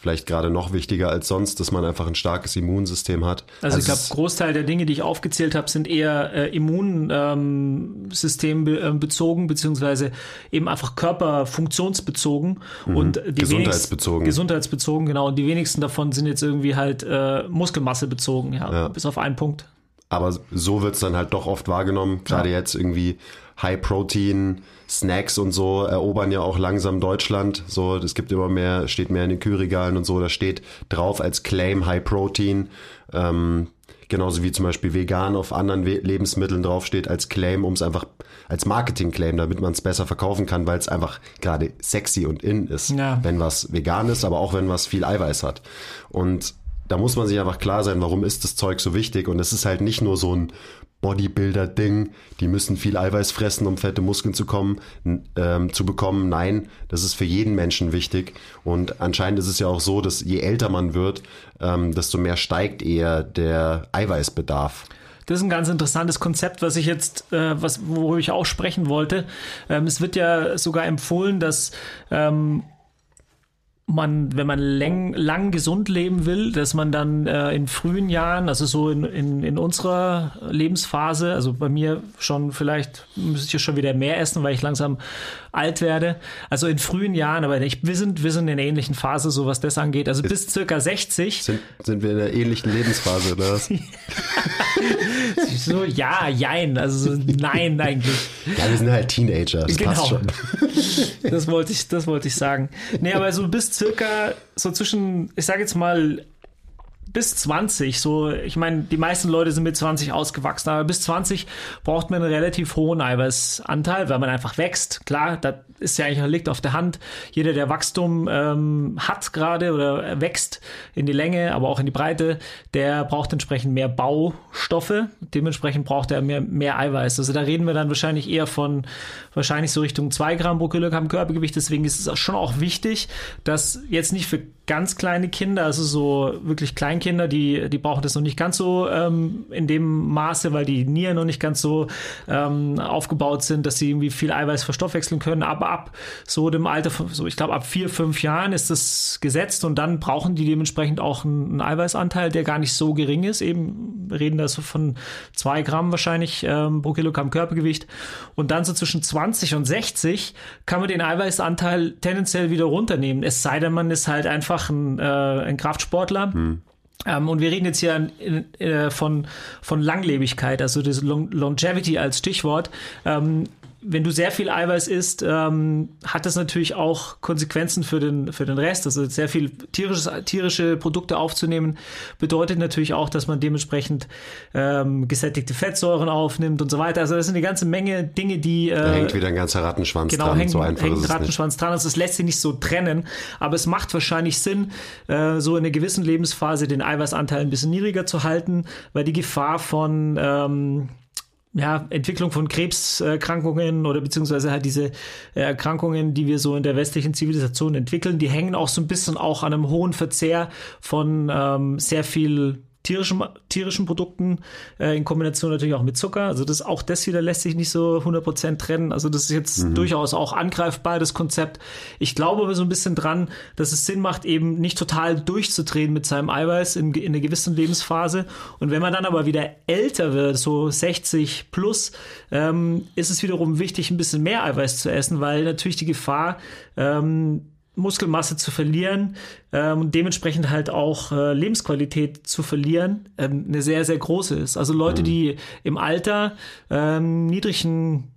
vielleicht gerade noch wichtiger als sonst, dass man einfach ein starkes Immunsystem hat. Also, also ich glaube, Großteil der Dinge, die ich aufgezählt habe, sind eher äh, Immunsystem ähm, bezogen, beziehungsweise eben einfach körperfunktionsbezogen mhm. und die gesundheitsbezogen. Gesundheitsbezogen, genau. Und die wenigsten davon sind jetzt irgendwie halt äh, Muskelmasse bezogen, ja, ja, bis auf einen Punkt. Aber so wird's dann halt doch oft wahrgenommen, gerade ja. jetzt irgendwie High Protein, Snacks und so erobern ja auch langsam Deutschland. So, es gibt immer mehr, steht mehr in den Kühlregalen und so. Da steht drauf als Claim High Protein. Ähm, genauso wie zum Beispiel vegan auf anderen We Lebensmitteln draufsteht als Claim, um es einfach als Marketing-Claim, damit man es besser verkaufen kann, weil es einfach gerade sexy und in ist, ja. wenn was vegan ist, aber auch wenn was viel Eiweiß hat. Und da muss man sich einfach klar sein, warum ist das Zeug so wichtig. Und es ist halt nicht nur so ein Bodybuilder-Ding, die müssen viel Eiweiß fressen, um fette Muskeln zu kommen, ähm, zu bekommen. Nein, das ist für jeden Menschen wichtig. Und anscheinend ist es ja auch so, dass je älter man wird, ähm, desto mehr steigt eher der Eiweißbedarf. Das ist ein ganz interessantes Konzept, was ich jetzt, äh, was, worüber ich auch sprechen wollte. Ähm, es wird ja sogar empfohlen, dass ähm, man, wenn man lang, lang gesund leben will, dass man dann äh, in frühen Jahren, also so in, in, in unserer Lebensphase, also bei mir schon vielleicht müsste ich schon wieder mehr essen, weil ich langsam alt werde. Also in frühen Jahren, aber ich, wir, sind, wir sind in einer ähnlichen Phase, so was das angeht. Also bis circa 60. Sind, sind wir in einer ähnlichen Lebensphase, oder was? so, ja, jein. Also nein, eigentlich. Ja, wir sind halt Teenager. Das genau. passt schon. das wollte ich, das wollte ich sagen. Nee, aber so bis circa so zwischen, ich sage jetzt mal bis 20, so, ich meine, die meisten Leute sind mit 20 ausgewachsen, aber bis 20 braucht man einen relativ hohen Eiweißanteil, weil man einfach wächst. Klar, das ist ja eigentlich liegt auf der Hand. Jeder, der Wachstum ähm, hat gerade oder wächst in die Länge, aber auch in die Breite, der braucht entsprechend mehr Baustoffe. Dementsprechend braucht er mehr, mehr Eiweiß. Also da reden wir dann wahrscheinlich eher von wahrscheinlich so Richtung 2 Gramm pro Kilogramm Körpergewicht. Deswegen ist es schon auch wichtig, dass jetzt nicht für ganz kleine Kinder, also so wirklich Kleinkinder, die, die brauchen das noch nicht ganz so ähm, in dem Maße, weil die Nieren noch nicht ganz so ähm, aufgebaut sind, dass sie irgendwie viel Eiweiß verstoffwechseln können. Aber ab so dem Alter von, so ich glaube, ab vier, fünf Jahren ist das gesetzt und dann brauchen die dementsprechend auch einen, einen Eiweißanteil, der gar nicht so gering ist. Eben reden da so von zwei Gramm wahrscheinlich ähm, pro Kilogramm Körpergewicht. Und dann so zwischen 20 und 60 kann man den Eiweißanteil tendenziell wieder runternehmen. Es sei denn, man ist halt einfach einfach ein, äh, ein Kraftsportler. Hm. Ähm, und wir reden jetzt hier äh, von, von Langlebigkeit, also das Longevity als Stichwort. Ähm, wenn du sehr viel Eiweiß isst, ähm, hat das natürlich auch Konsequenzen für den, für den Rest. Also sehr viel tierisches, tierische Produkte aufzunehmen, bedeutet natürlich auch, dass man dementsprechend ähm, gesättigte Fettsäuren aufnimmt und so weiter. Also das sind eine ganze Menge Dinge, die. Äh, da hängt wieder ein ganzer Rattenschwanz genau, dran. Hängt, so einfach hängt ein Rattenschwanz dran. Also das lässt sich nicht so trennen. Aber es macht wahrscheinlich Sinn, äh, so in einer gewissen Lebensphase den Eiweißanteil ein bisschen niedriger zu halten, weil die Gefahr von ähm, ja, Entwicklung von Krebserkrankungen oder beziehungsweise halt diese äh, Erkrankungen, die wir so in der westlichen Zivilisation entwickeln, die hängen auch so ein bisschen auch an einem hohen Verzehr von ähm, sehr viel tierischen, tierischen Produkten äh, in Kombination natürlich auch mit Zucker. Also das auch das wieder lässt sich nicht so 100% trennen. Also das ist jetzt mhm. durchaus auch angreifbar, das Konzept. Ich glaube aber so ein bisschen dran, dass es Sinn macht, eben nicht total durchzudrehen mit seinem Eiweiß in, in einer gewissen Lebensphase. Und wenn man dann aber wieder älter wird, so 60 plus, ähm, ist es wiederum wichtig, ein bisschen mehr Eiweiß zu essen, weil natürlich die Gefahr, ähm, Muskelmasse zu verlieren ähm, und dementsprechend halt auch äh, Lebensqualität zu verlieren, ähm, eine sehr, sehr große ist. Also Leute, mhm. die im Alter ähm, niedrigen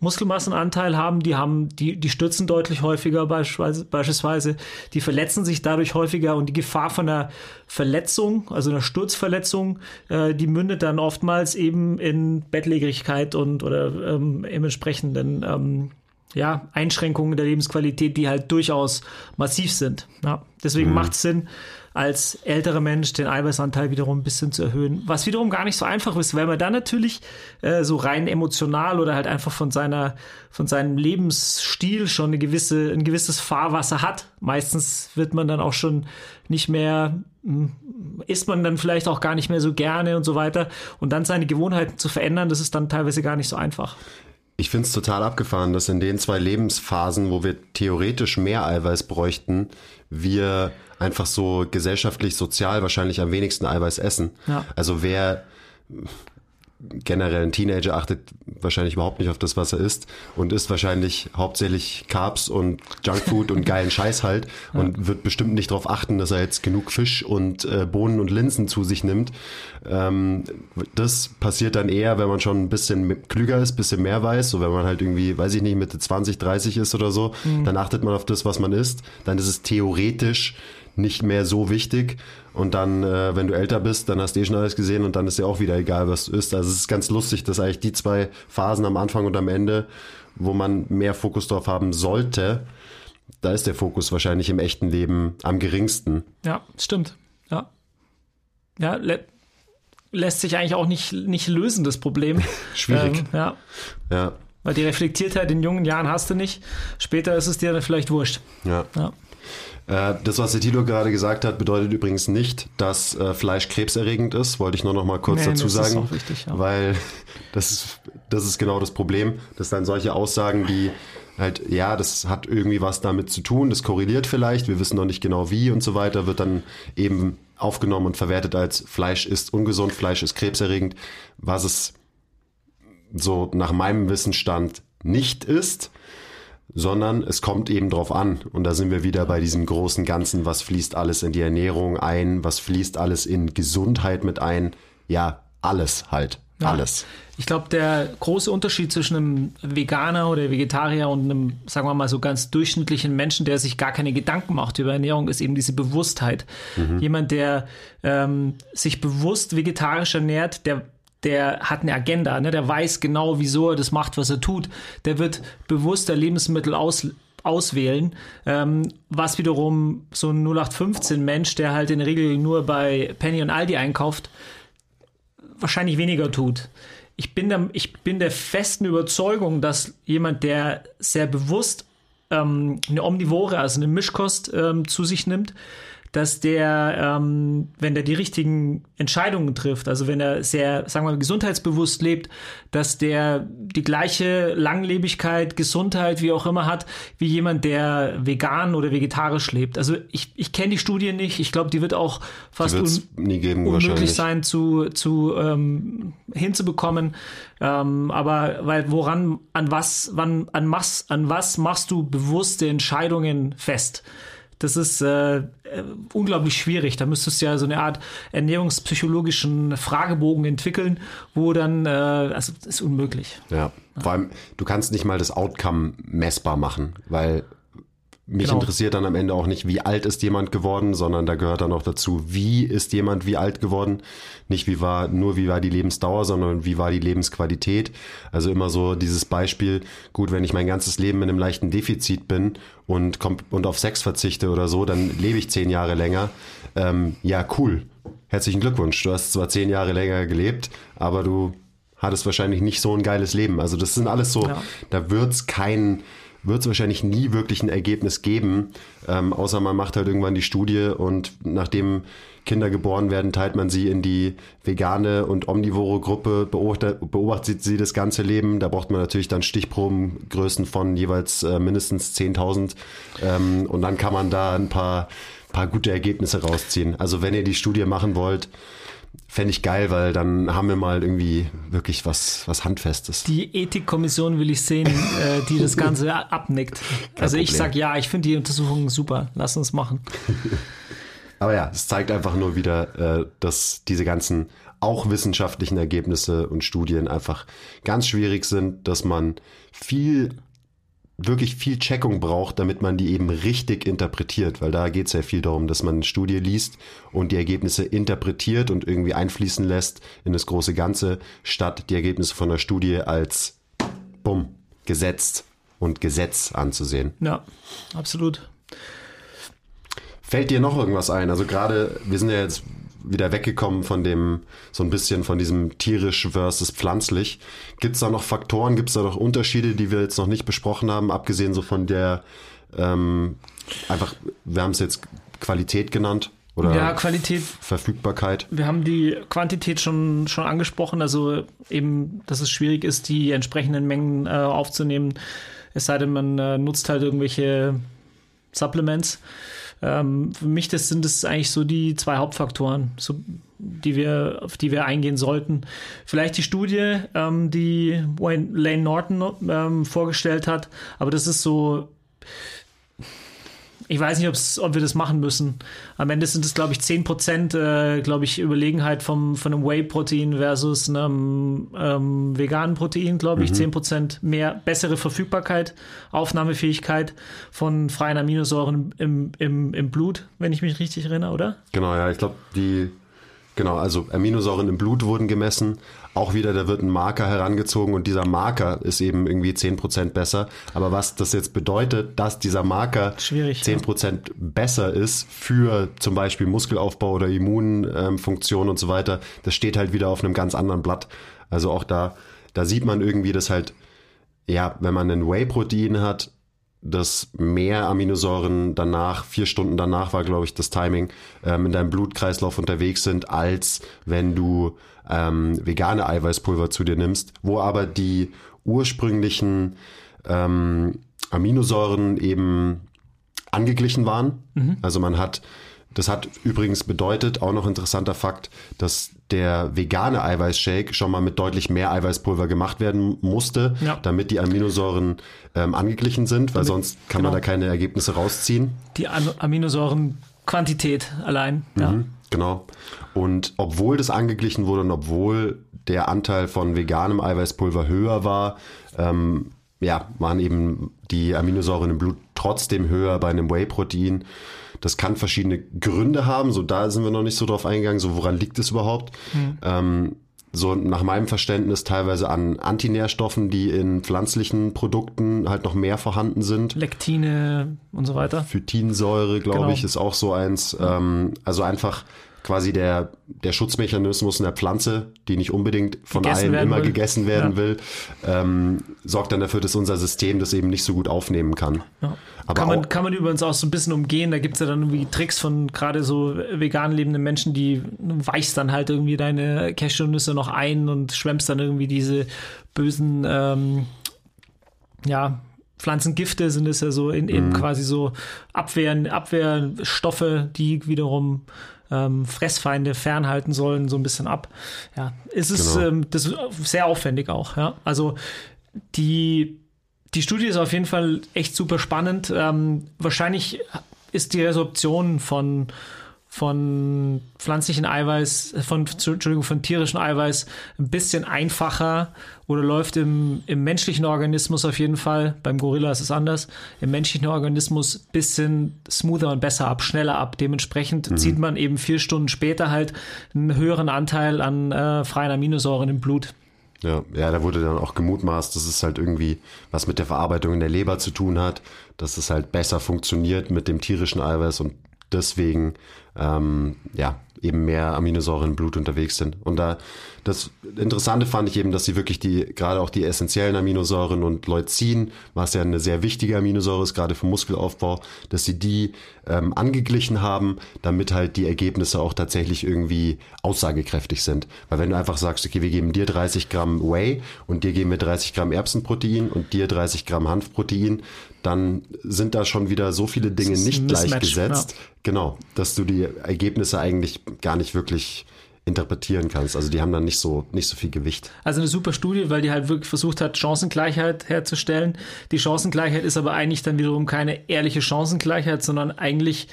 Muskelmassenanteil haben, die haben, die, die stürzen deutlich häufiger beispielsweise, beispielsweise, die verletzen sich dadurch häufiger und die Gefahr von einer Verletzung, also einer Sturzverletzung, äh, die mündet dann oftmals eben in Bettlägerigkeit und oder ähm, im entsprechenden ähm, ja, Einschränkungen der Lebensqualität, die halt durchaus massiv sind. Ja, deswegen mhm. macht es Sinn, als älterer Mensch den Eiweißanteil wiederum ein bisschen zu erhöhen. Was wiederum gar nicht so einfach ist, weil man dann natürlich äh, so rein emotional oder halt einfach von seiner, von seinem Lebensstil schon eine gewisse, ein gewisses Fahrwasser hat. Meistens wird man dann auch schon nicht mehr, hm, isst man dann vielleicht auch gar nicht mehr so gerne und so weiter. Und dann seine Gewohnheiten zu verändern, das ist dann teilweise gar nicht so einfach. Ich finde es total abgefahren, dass in den zwei Lebensphasen, wo wir theoretisch mehr Eiweiß bräuchten, wir einfach so gesellschaftlich, sozial wahrscheinlich am wenigsten Eiweiß essen. Ja. Also wer generell ein Teenager achtet wahrscheinlich überhaupt nicht auf das, was er isst und isst wahrscheinlich hauptsächlich Carbs und Junkfood und geilen Scheiß halt ja. und wird bestimmt nicht darauf achten, dass er jetzt genug Fisch und äh, Bohnen und Linsen zu sich nimmt. Ähm, das passiert dann eher, wenn man schon ein bisschen klüger ist, bisschen mehr weiß, so wenn man halt irgendwie, weiß ich nicht, Mitte 20, 30 ist oder so, mhm. dann achtet man auf das, was man isst. Dann ist es theoretisch nicht mehr so wichtig. Und dann, äh, wenn du älter bist, dann hast du eh schon alles gesehen und dann ist ja auch wieder egal, was du isst. Also es ist ganz lustig, dass eigentlich die zwei Phasen am Anfang und am Ende, wo man mehr Fokus drauf haben sollte, da ist der Fokus wahrscheinlich im echten Leben am geringsten. Ja, stimmt. Ja. Ja, lässt sich eigentlich auch nicht, nicht lösen, das Problem. Schwierig. Ähm, ja. Ja. Weil die Reflektiertheit in jungen Jahren hast du nicht. Später ist es dir dann vielleicht wurscht. Ja. ja. Äh, das, was der Tilo gerade gesagt hat, bedeutet übrigens nicht, dass äh, Fleisch krebserregend ist. Wollte ich nur noch mal kurz nee, dazu das sagen. Ist auch wichtig, ja. Weil das ist, das ist genau das Problem, dass dann solche Aussagen, die halt, ja, das hat irgendwie was damit zu tun, das korreliert vielleicht, wir wissen noch nicht genau wie und so weiter, wird dann eben aufgenommen und verwertet als Fleisch ist ungesund, Fleisch ist krebserregend, was es so nach meinem Wissensstand nicht ist sondern es kommt eben drauf an. Und da sind wir wieder bei diesem großen Ganzen, was fließt alles in die Ernährung ein, was fließt alles in Gesundheit mit ein. Ja, alles halt. Ja. Alles. Ich glaube, der große Unterschied zwischen einem Veganer oder Vegetarier und einem, sagen wir mal, so ganz durchschnittlichen Menschen, der sich gar keine Gedanken macht über Ernährung, ist eben diese Bewusstheit. Mhm. Jemand, der ähm, sich bewusst vegetarisch ernährt, der der hat eine Agenda, ne? der weiß genau, wieso er das macht, was er tut. Der wird bewusster Lebensmittel aus, auswählen, ähm, was wiederum so ein 0815 Mensch, der halt in der Regel nur bei Penny und Aldi einkauft, wahrscheinlich weniger tut. Ich bin der, ich bin der festen Überzeugung, dass jemand, der sehr bewusst ähm, eine Omnivore, also eine Mischkost ähm, zu sich nimmt, dass der, ähm, wenn der die richtigen Entscheidungen trifft, also wenn er sehr, sagen wir mal, gesundheitsbewusst lebt, dass der die gleiche Langlebigkeit, Gesundheit, wie auch immer hat, wie jemand, der vegan oder vegetarisch lebt. Also ich, ich kenne die Studie nicht. Ich glaube, die wird auch fast un geben, unmöglich sein zu, zu ähm, hinzubekommen. Ähm, aber weil woran, an was, wann, an was, an was machst du bewusste Entscheidungen fest? Das ist äh, unglaublich schwierig. Da müsstest du ja so eine Art ernährungspsychologischen Fragebogen entwickeln, wo dann, äh, also ist unmöglich. Ja, vor allem, du kannst nicht mal das Outcome messbar machen, weil mich genau. interessiert dann am Ende auch nicht, wie alt ist jemand geworden, sondern da gehört dann auch dazu, wie ist jemand wie alt geworden. Nicht wie war, nur wie war die Lebensdauer, sondern wie war die Lebensqualität. Also immer so dieses Beispiel, gut, wenn ich mein ganzes Leben in einem leichten Defizit bin und, und auf Sex verzichte oder so, dann lebe ich zehn Jahre länger. Ähm, ja, cool. Herzlichen Glückwunsch. Du hast zwar zehn Jahre länger gelebt, aber du hattest wahrscheinlich nicht so ein geiles Leben. Also das sind alles so, ja. da wird's kein wird es wahrscheinlich nie wirklich ein Ergebnis geben, ähm, außer man macht halt irgendwann die Studie und nachdem Kinder geboren werden, teilt man sie in die vegane und omnivore Gruppe, beobachtet, sie das ganze Leben. Da braucht man natürlich dann Stichprobengrößen von jeweils äh, mindestens 10.000 ähm, und dann kann man da ein paar, paar gute Ergebnisse rausziehen. Also wenn ihr die Studie machen wollt, Fände ich geil, weil dann haben wir mal irgendwie wirklich was, was Handfestes. Die Ethikkommission will ich sehen, äh, die das Ganze abnickt. Kein also ich sag ja, ich finde die Untersuchung super. Lass uns machen. Aber ja, es zeigt einfach nur wieder, äh, dass diese ganzen auch wissenschaftlichen Ergebnisse und Studien einfach ganz schwierig sind, dass man viel wirklich viel Checkung braucht, damit man die eben richtig interpretiert, weil da geht es ja viel darum, dass man eine Studie liest und die Ergebnisse interpretiert und irgendwie einfließen lässt in das große Ganze, statt die Ergebnisse von der Studie als bumm, gesetzt und Gesetz anzusehen. Ja, absolut. Fällt dir noch irgendwas ein? Also gerade, wir sind ja jetzt wieder weggekommen von dem, so ein bisschen von diesem tierisch versus pflanzlich. Gibt es da noch Faktoren, gibt es da noch Unterschiede, die wir jetzt noch nicht besprochen haben, abgesehen so von der, ähm, einfach, wir haben es jetzt Qualität genannt? Oder ja, Qualität. Verfügbarkeit. Wir haben die Quantität schon, schon angesprochen, also eben, dass es schwierig ist, die entsprechenden Mengen äh, aufzunehmen. Es sei denn, man äh, nutzt halt irgendwelche Supplements. Ähm, für mich das sind es eigentlich so die zwei Hauptfaktoren, so, die wir, auf die wir eingehen sollten. Vielleicht die Studie, ähm, die Wayne Lane Norton ähm, vorgestellt hat, aber das ist so ich weiß nicht, ob wir das machen müssen. Am Ende sind es, glaube ich, 10 Prozent, äh, glaube ich, Überlegenheit vom, von einem Whey-Protein versus einem ähm, veganen Protein, glaube ich. Mhm. 10 Prozent mehr, bessere Verfügbarkeit, Aufnahmefähigkeit von freien Aminosäuren im, im, im Blut, wenn ich mich richtig erinnere, oder? Genau, ja, ich glaube, die Genau, also Aminosäuren im Blut wurden gemessen. Auch wieder, da wird ein Marker herangezogen und dieser Marker ist eben irgendwie 10% besser. Aber was das jetzt bedeutet, dass dieser Marker 10% ja. besser ist für zum Beispiel Muskelaufbau oder Immunfunktion und so weiter, das steht halt wieder auf einem ganz anderen Blatt. Also auch da, da sieht man irgendwie, dass halt, ja, wenn man ein Whey-Protein hat, dass mehr Aminosäuren danach, vier Stunden danach war, glaube ich, das Timing, ähm, in deinem Blutkreislauf unterwegs sind, als wenn du ähm, vegane Eiweißpulver zu dir nimmst, wo aber die ursprünglichen ähm, Aminosäuren eben angeglichen waren. Mhm. Also man hat das hat übrigens bedeutet, auch noch interessanter Fakt, dass der vegane Eiweißshake schon mal mit deutlich mehr Eiweißpulver gemacht werden musste, ja. damit die Aminosäuren ähm, angeglichen sind, weil damit, sonst kann genau. man da keine Ergebnisse rausziehen. Die Aminosäurenquantität allein, mhm, ja. Genau. Und obwohl das angeglichen wurde und obwohl der Anteil von veganem Eiweißpulver höher war, ähm, ja, waren eben die Aminosäuren im Blut trotzdem höher bei einem Whey-Protein. Das kann verschiedene Gründe haben. So, da sind wir noch nicht so drauf eingegangen. So, woran liegt es überhaupt? Mhm. Ähm, so nach meinem Verständnis teilweise an Antinährstoffen, die in pflanzlichen Produkten halt noch mehr vorhanden sind. Lektine und so weiter. Phytinsäure, glaube genau. ich, ist auch so eins. Ähm, also einfach quasi der, der Schutzmechanismus in der Pflanze, die nicht unbedingt von gegessen allen immer will. gegessen werden ja. will, ähm, sorgt dann dafür, dass unser System das eben nicht so gut aufnehmen kann. Ja. Aber kann, man, kann man übrigens auch so ein bisschen umgehen. Da gibt es ja dann irgendwie Tricks von gerade so vegan lebenden Menschen, die weichst dann halt irgendwie deine Cashewnüsse noch ein und schwemmst dann irgendwie diese bösen ähm, ja, Pflanzengifte sind es ja so in, in mhm. quasi so Abwehren, Abwehrstoffe, die wiederum ähm, Fressfeinde fernhalten sollen, so ein bisschen ab. Ja, ist es genau. ähm, das ist sehr aufwendig auch. Ja, also die die Studie ist auf jeden Fall echt super spannend. Ähm, wahrscheinlich ist die Resorption von von pflanzlichen Eiweiß, von, Entschuldigung, von tierischem Eiweiß ein bisschen einfacher oder läuft im, im menschlichen Organismus auf jeden Fall, beim Gorilla ist es anders, im menschlichen Organismus ein bisschen smoother und besser ab, schneller ab. Dementsprechend mhm. zieht man eben vier Stunden später halt einen höheren Anteil an äh, freien Aminosäuren im Blut. Ja, ja, da wurde dann auch gemutmaßt, dass es halt irgendwie was mit der Verarbeitung in der Leber zu tun hat, dass es halt besser funktioniert mit dem tierischen Eiweiß und deswegen ähm, ja, eben mehr Aminosäuren im Blut unterwegs sind. Und da das Interessante fand ich eben, dass sie wirklich die, gerade auch die essentiellen Aminosäuren und Leucin, was ja eine sehr wichtige Aminosäure ist, gerade für Muskelaufbau, dass sie die ähm, angeglichen haben, damit halt die Ergebnisse auch tatsächlich irgendwie aussagekräftig sind. Weil wenn du einfach sagst, okay, wir geben dir 30 Gramm Whey und dir geben wir 30 Gramm Erbsenprotein und dir 30 Gramm Hanfprotein, dann sind da schon wieder so viele Dinge nicht gleichgesetzt. Ja. Genau, dass du die Ergebnisse eigentlich gar nicht wirklich interpretieren kannst. Also die haben dann nicht so, nicht so viel Gewicht. Also eine super Studie, weil die halt wirklich versucht hat, Chancengleichheit herzustellen. Die Chancengleichheit ist aber eigentlich dann wiederum keine ehrliche Chancengleichheit, sondern eigentlich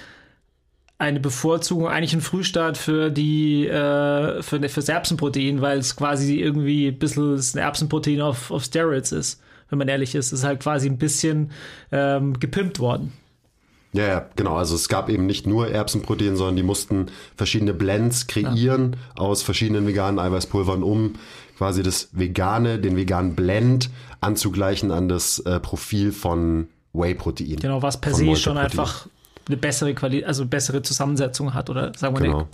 eine Bevorzugung, eigentlich ein Frühstart für die äh, für, für das Erbsenprotein, weil es quasi irgendwie ein bisschen ein Erbsenprotein auf, auf Steroids ist, wenn man ehrlich ist. Ist halt quasi ein bisschen ähm, gepimpt worden. Ja, ja, genau. Also es gab eben nicht nur Erbsenprotein, sondern die mussten verschiedene Blends kreieren ja. aus verschiedenen veganen Eiweißpulvern, um quasi das vegane, den veganen Blend anzugleichen an das äh, Profil von Whey-Protein. Genau, was per se schon einfach eine bessere Qualität, also bessere Zusammensetzung hat oder sagen wir genau.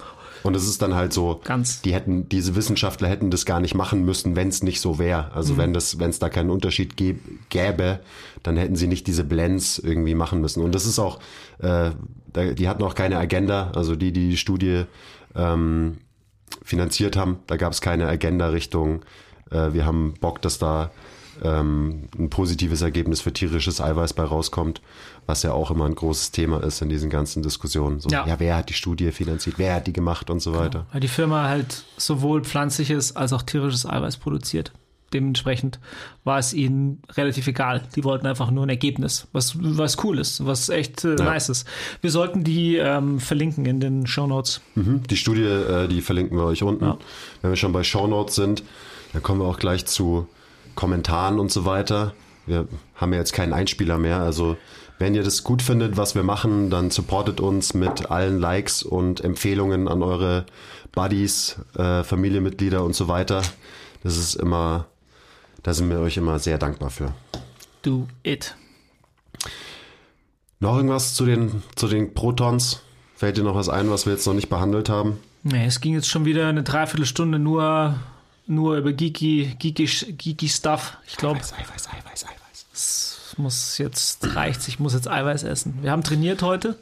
Und es ist dann halt so, Ganz. die hätten, diese Wissenschaftler hätten das gar nicht machen müssen, wenn es nicht so wäre. Also mhm. wenn das, wenn es da keinen Unterschied gäbe, dann hätten sie nicht diese Blends irgendwie machen müssen. Und das ist auch, äh, die hatten auch keine Agenda. Also die, die die Studie ähm, finanziert haben, da gab es keine Agenda Richtung, äh, wir haben Bock, dass da ähm, ein positives Ergebnis für tierisches Eiweiß bei rauskommt, was ja auch immer ein großes Thema ist in diesen ganzen Diskussionen. So, ja. ja wer hat die Studie finanziert, wer hat die gemacht und so genau. weiter. Weil die Firma halt sowohl pflanzliches als auch tierisches Eiweiß produziert. Dementsprechend war es ihnen relativ egal. Die wollten einfach nur ein Ergebnis, was, was cool ist, was echt äh, ja. nice ist. Wir sollten die ähm, verlinken in den Show Notes. Mhm. Die Studie, äh, die verlinken wir euch unten. Ja. Wenn wir schon bei Show Notes sind, dann kommen wir auch gleich zu Kommentaren und so weiter. Wir haben ja jetzt keinen Einspieler mehr. Also wenn ihr das gut findet, was wir machen, dann supportet uns mit allen Likes und Empfehlungen an eure Buddies, äh, Familienmitglieder und so weiter. Das ist immer, da sind wir euch immer sehr dankbar für. Do it. Noch irgendwas zu den, zu den Protons? Fällt dir noch was ein, was wir jetzt noch nicht behandelt haben? Nee, es ging jetzt schon wieder eine Dreiviertelstunde nur nur über geeky, geeky, geeky Stuff. Ich glaube. Eiweiß, Eiweiß, Eiweiß, Eiweiß. Es muss jetzt, reicht ich muss jetzt Eiweiß essen. Wir haben trainiert heute.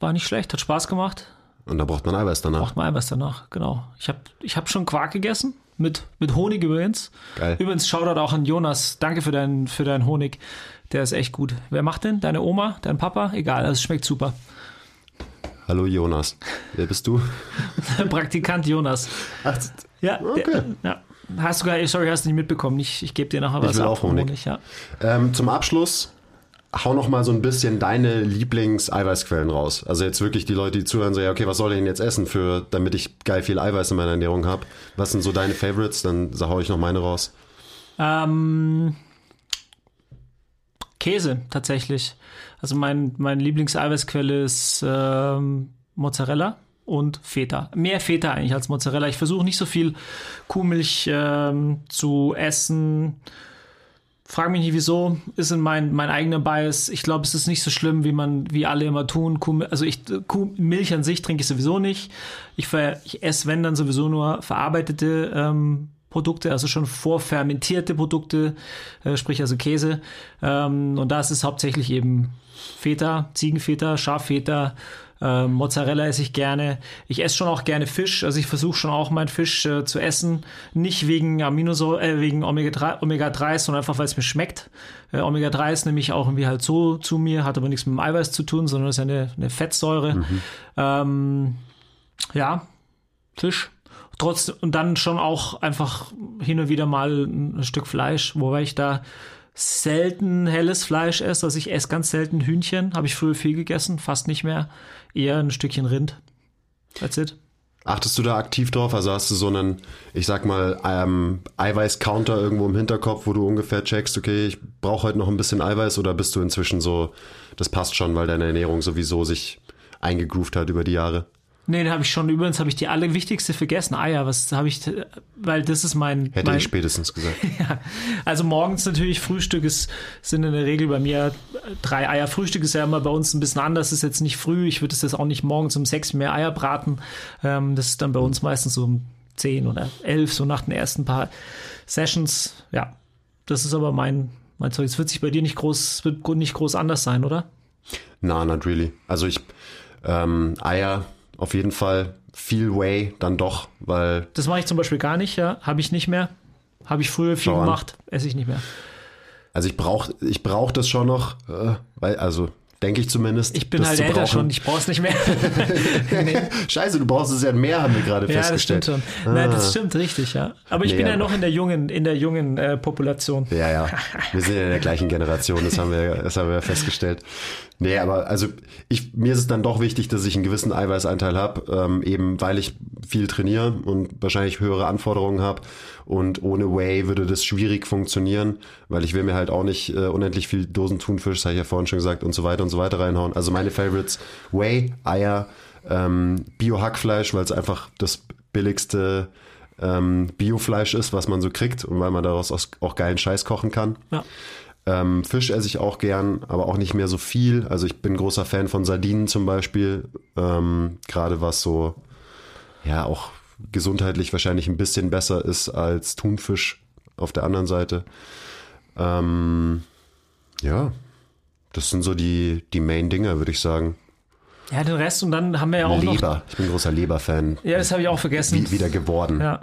War nicht schlecht, hat Spaß gemacht. Und da braucht man Eiweiß danach. Braucht man Eiweiß danach, genau. Ich habe ich hab schon Quark gegessen. Mit, mit Honig übrigens. Geil. Übrigens, Shoutout auch an Jonas. Danke für deinen für deinen Honig. Der ist echt gut. Wer macht denn? Deine Oma? Dein Papa? Egal, es schmeckt super. Hallo Jonas. Wer bist du? Praktikant Jonas. Ach, ja, okay. Der, ja. Hast du gar, sorry, hast du nicht mitbekommen. Ich, ich gebe dir nachher was. Ich will auch Honig. Honig ja. ähm, zum Abschluss hau noch mal so ein bisschen deine Lieblings-Eiweißquellen raus. Also jetzt wirklich die Leute, die zuhören, so ja, okay, was soll ich denn jetzt essen, für, damit ich geil viel Eiweiß in meiner Ernährung habe? Was sind so deine Favorites? Dann hau ich noch meine raus. Ähm, Käse tatsächlich. Also mein, meine Lieblings-Eiweißquelle ist ähm, Mozzarella und Feta. Mehr Feta eigentlich als Mozzarella. Ich versuche nicht so viel Kuhmilch ähm, zu essen. Frag mich nicht wieso, ist in mein, mein eigener Bias. Ich glaube, es ist nicht so schlimm, wie man, wie alle immer tun. Kuh, also ich, Kuhmilch an sich trinke ich sowieso nicht. Ich, ich esse, wenn dann sowieso nur verarbeitete ähm, Produkte, also schon vorfermentierte Produkte, äh, sprich also Käse. Ähm, und das ist hauptsächlich eben Feta, Ziegenfeta, Schaffeta, äh, Mozzarella esse ich gerne. Ich esse schon auch gerne Fisch. Also ich versuche schon auch meinen Fisch äh, zu essen. Nicht wegen Aminosäure, äh, wegen Omega-3, Omega sondern einfach, weil es mir schmeckt. Äh, Omega-3 ist nämlich auch irgendwie halt so zu mir, hat aber nichts mit dem Eiweiß zu tun, sondern ist eine, eine Fettsäure. Mhm. Ähm, ja, Fisch. Trotz, und dann schon auch einfach hin und wieder mal ein Stück Fleisch, wobei ich da selten helles Fleisch esse. Also ich esse ganz selten Hühnchen. Habe ich früher viel gegessen, fast nicht mehr. Eher ein Stückchen Rind. That's it. Achtest du da aktiv drauf? Also hast du so einen, ich sag mal, ähm, Eiweiß-Counter irgendwo im Hinterkopf, wo du ungefähr checkst, okay, ich brauche heute noch ein bisschen Eiweiß oder bist du inzwischen so, das passt schon, weil deine Ernährung sowieso sich eingegroovt hat über die Jahre? Nee, da habe ich schon übrigens habe ich die allerwichtigste vergessen. Eier, was habe ich, weil das ist mein. Hätte mein, ich spätestens gesagt. ja, also morgens natürlich Frühstück ist, sind in der Regel bei mir drei Eier. Frühstück ist ja immer bei uns ein bisschen anders, ist jetzt nicht früh. Ich würde es jetzt auch nicht morgens um sechs mehr Eier braten. Ähm, das ist dann bei uns meistens so um zehn oder elf, so nach den ersten paar Sessions. Ja, das ist aber mein, mein Zeug. Es wird sich bei dir nicht groß, wird nicht groß anders sein, oder? Na, not really. Also ich, ähm, Eier auf jeden Fall, viel Whey dann doch, weil. Das mache ich zum Beispiel gar nicht, ja. Habe ich nicht mehr. Habe ich früher viel gemacht, esse ich nicht mehr. Also ich brauche ich brauch das schon noch, äh, weil, also denke ich zumindest. Ich bin das halt älter schon, ich brauche es nicht mehr. Scheiße, du brauchst es ja mehr, haben wir gerade ja, das festgestellt. stimmt schon. Nein, Ah. das stimmt richtig, ja. Aber ich Nee, bin ja aber- noch in der jungen, in der jungen äh, Population. Ja, ja. Wir sind ja in der gleichen Generation, das haben wir, das haben wir ja festgestellt. Nee, aber also ich, mir ist es dann doch wichtig, dass ich einen gewissen Eiweißanteil habe, ähm, eben weil ich viel trainiere und wahrscheinlich höhere Anforderungen habe. Und ohne Whey würde das schwierig funktionieren, weil ich will mir halt auch nicht äh, unendlich viel Dosen Thunfisch, habe ich ja vorhin schon gesagt, und so weiter und so weiter reinhauen. Also meine Favorites, Whey, Eier, ähm, Bio-Hackfleisch, weil es einfach das billigste ähm, Biofleisch ist, was man so kriegt und weil man daraus auch, auch geilen Scheiß kochen kann. Ja. Ähm, Fisch esse ich auch gern, aber auch nicht mehr so viel. Also ich bin großer Fan von Sardinen zum Beispiel. Ähm, Gerade was so, ja, auch gesundheitlich wahrscheinlich ein bisschen besser ist als Thunfisch auf der anderen Seite. Ähm, ja, das sind so die, die Main-Dinger, würde ich sagen. Ja, den Rest und dann haben wir ja auch noch. Leber. Ich bin ein großer Leber-Fan. Ja, das habe ich auch vergessen. Wie, wieder geworden. Ja.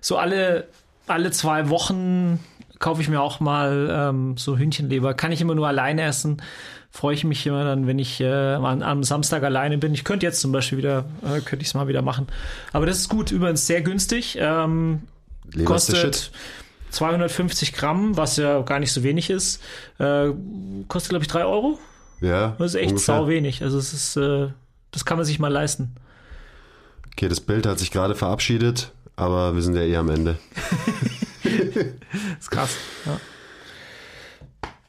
So alle, alle zwei Wochen kaufe ich mir auch mal ähm, so Hühnchenleber. Kann ich immer nur alleine essen. Freue ich mich immer dann, wenn ich äh, am, am Samstag alleine bin. Ich könnte jetzt zum Beispiel wieder, äh, könnte ich es mal wieder machen. Aber das ist gut, übrigens sehr günstig. Ähm, Leber kostet Shit. 250 Gramm, was ja gar nicht so wenig ist. Äh, kostet, glaube ich, 3 Euro. Ja, Das ist echt ungefähr. sau wenig. Also es ist, äh, das kann man sich mal leisten. Okay, das Bild hat sich gerade verabschiedet, aber wir sind ja eh am Ende. Das ist krass. Ja.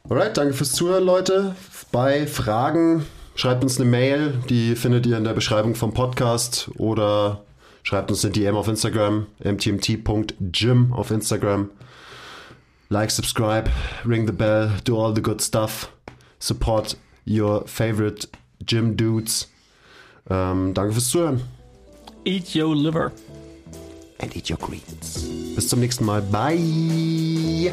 Alright, danke fürs Zuhören, Leute. Bei Fragen schreibt uns eine Mail, die findet ihr in der Beschreibung vom Podcast oder schreibt uns eine DM auf Instagram, mtmt.gym auf Instagram. Like, subscribe, ring the bell, do all the good stuff. Support your favorite gym dudes. Ähm, danke fürs Zuhören. Eat your liver. And eat your greens. Bis zum nächsten Mal. Bye.